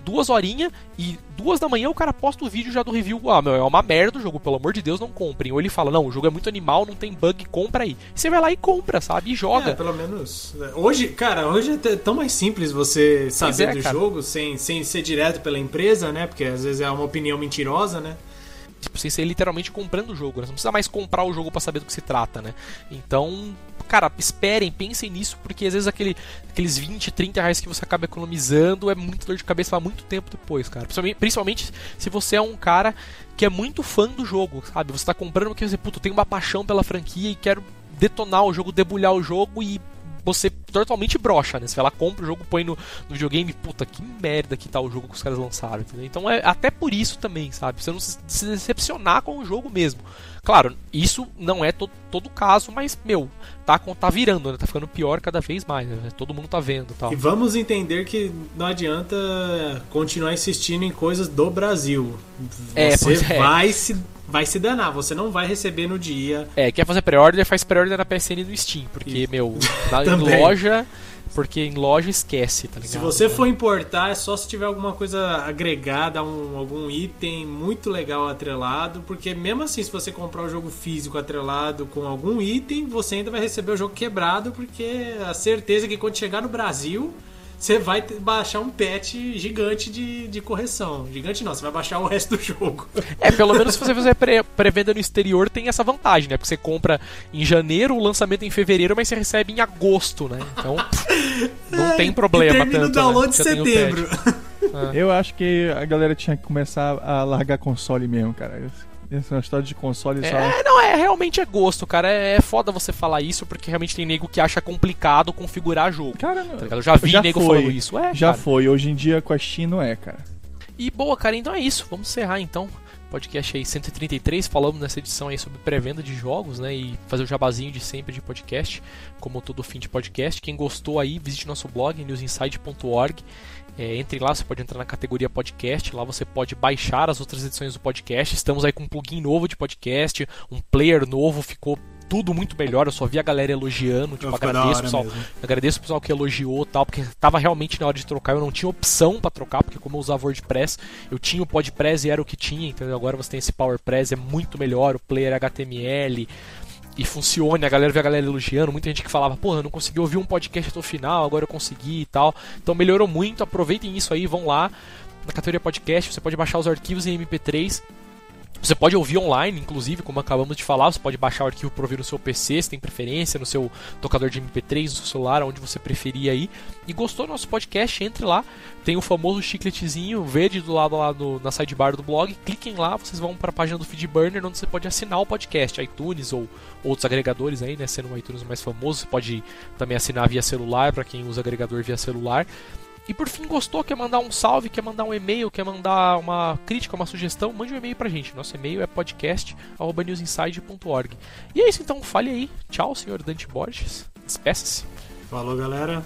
S1: duas horinhas e duas da manhã o cara posta o vídeo já do review. Ah, meu, é uma merda o jogo, pelo amor de Deus, não comprem. Ou ele fala, não, o jogo é muito animal, não tem bug, compra aí. E você vai lá e compra, sabe? E joga. É,
S2: pelo menos. Né, hoje, cara, hoje é tão mais simples você saber é, do cara. jogo sem, sem ser direto pela empresa, né? Porque às vezes é uma opinião mentirosa, né?
S1: Tipo, sem ser literalmente comprando o jogo. Né? Você não precisa mais comprar o jogo para saber do que se trata, né? Então, cara, esperem, pensem nisso, porque às vezes aquele, aqueles 20, 30 reais que você acaba economizando é muito dor de cabeça há muito tempo depois, cara. Principalmente, se você é um cara que é muito fã do jogo, sabe? Você tá comprando porque você, puto, tem uma paixão pela franquia e quero detonar o jogo, debulhar o jogo e você totalmente brocha, né? Você vai compra o jogo, põe no, no, videogame, puta, que merda que tá o jogo que os caras lançaram, entendeu? Então é até por isso também, sabe? Você não se decepcionar com o jogo mesmo. Claro, isso não é to, todo o caso, mas, meu, tá, tá virando, né? Tá ficando pior cada vez mais, né? Todo mundo tá vendo tal.
S2: E vamos entender que não adianta continuar insistindo em coisas do Brasil. É, você é, vai se vai se danar, você não vai receber no dia.
S1: É, quer fazer pré-order, faz pré-order na PSN no Steam, porque, Isso. meu, na loja. Porque em loja esquece, tá ligado?
S2: Se você for importar, é só se tiver alguma coisa agregada, um, algum item muito legal atrelado. Porque mesmo assim, se você comprar o jogo físico atrelado com algum item, você ainda vai receber o jogo quebrado, porque a certeza é que quando chegar no Brasil, você vai baixar um patch gigante de, de correção. Gigante não, você vai baixar o resto do jogo.
S1: É, pelo menos se você fizer pré-venda no exterior, tem essa vantagem, né? Porque você compra em janeiro, o lançamento é em fevereiro, mas você recebe em agosto, né? Então, não é, tem problema tanto.
S2: o download né? de setembro.
S3: Eu acho que a galera tinha que começar a largar console mesmo, cara. Essa é história de console
S1: é,
S3: só.
S1: não, é realmente é gosto, cara. É, é foda você falar isso, porque realmente tem nego que acha complicado configurar jogo. Cara, tá eu já vi já nego foi, falando isso. É,
S3: já
S1: cara.
S3: foi. Hoje em dia com a Steam não é, cara.
S1: E boa, cara, então é isso. Vamos encerrar então. Podcast aí 133, falamos nessa edição aí sobre pré-venda de jogos, né? E fazer o jabazinho de sempre de podcast, como todo fim de podcast. Quem gostou aí, visite nosso blog, newsinside.org. É, entre lá, você pode entrar na categoria podcast, lá você pode baixar as outras edições do podcast. Estamos aí com um plugin novo de podcast, um player novo, ficou tudo muito melhor. Eu só vi a galera elogiando, tipo, agradeço pessoal, agradeço o pessoal que elogiou tal, porque tava realmente na hora de trocar. Eu não tinha opção para trocar, porque como eu usava WordPress, eu tinha o PodPress e era o que tinha, entendeu? Agora você tem esse PowerPress, é muito melhor, o player HTML, e funcione, a galera vê a galera elogiando, muita gente que falava, eu não consegui ouvir um podcast até o final, agora eu consegui e tal. Então melhorou muito, aproveitem isso aí, vão lá na categoria podcast, você pode baixar os arquivos em MP3 Você pode ouvir online, inclusive, como acabamos de falar, você pode baixar o arquivo para ouvir no seu PC, se tem preferência, no seu tocador de MP3, no seu celular, onde você preferir aí. E gostou do nosso podcast, entre lá, tem o famoso chicletezinho verde do lado lá no, na sidebar do blog, cliquem lá, vocês vão para a página do Feedburner, onde você pode assinar o podcast, iTunes ou outros agregadores aí, né, sendo o iTunes mais famoso, você pode também assinar via celular, para quem usa agregador via celular. E por fim, gostou, quer mandar um salve, quer mandar um e-mail, quer mandar uma crítica, uma sugestão, mande um e-mail pra gente. Nosso e-mail é podcast.newsinside.org. E é isso então, fale aí. Tchau, senhor Dante Borges. Despeça-se.
S2: Falou, galera.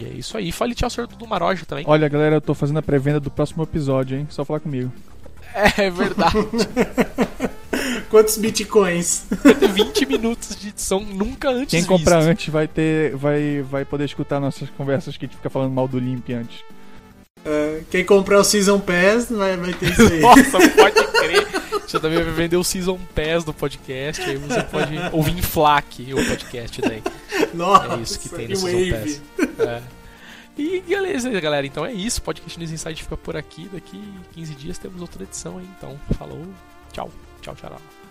S1: E é isso aí. Fale tchau, senhor Dudu Maroja também.
S3: Olha, galera, eu tô fazendo a pré-venda do próximo episódio, hein? Só falar comigo.
S1: É verdade.
S2: Quantos bitcoins?
S1: Vai ter 20 minutos de edição nunca antes
S3: Quem comprar
S1: visto.
S3: antes vai ter vai, vai poder escutar nossas conversas que a gente fica falando mal do Limp antes.
S2: Uh, quem comprar o Season Pass vai, vai ter isso aí.
S1: Nossa, pode crer. Você também vai vender o Season Pass do podcast, aí você pode ouvir em FLAC o podcast daí.
S2: Nossa,
S1: É isso que tem no Season
S2: Wave.
S1: Pass. É. E beleza, galera. Então é isso. Podcast News Inside fica por aqui. Daqui 15 dias temos outra edição. Então, falou. Tchau. Tchau, tchau.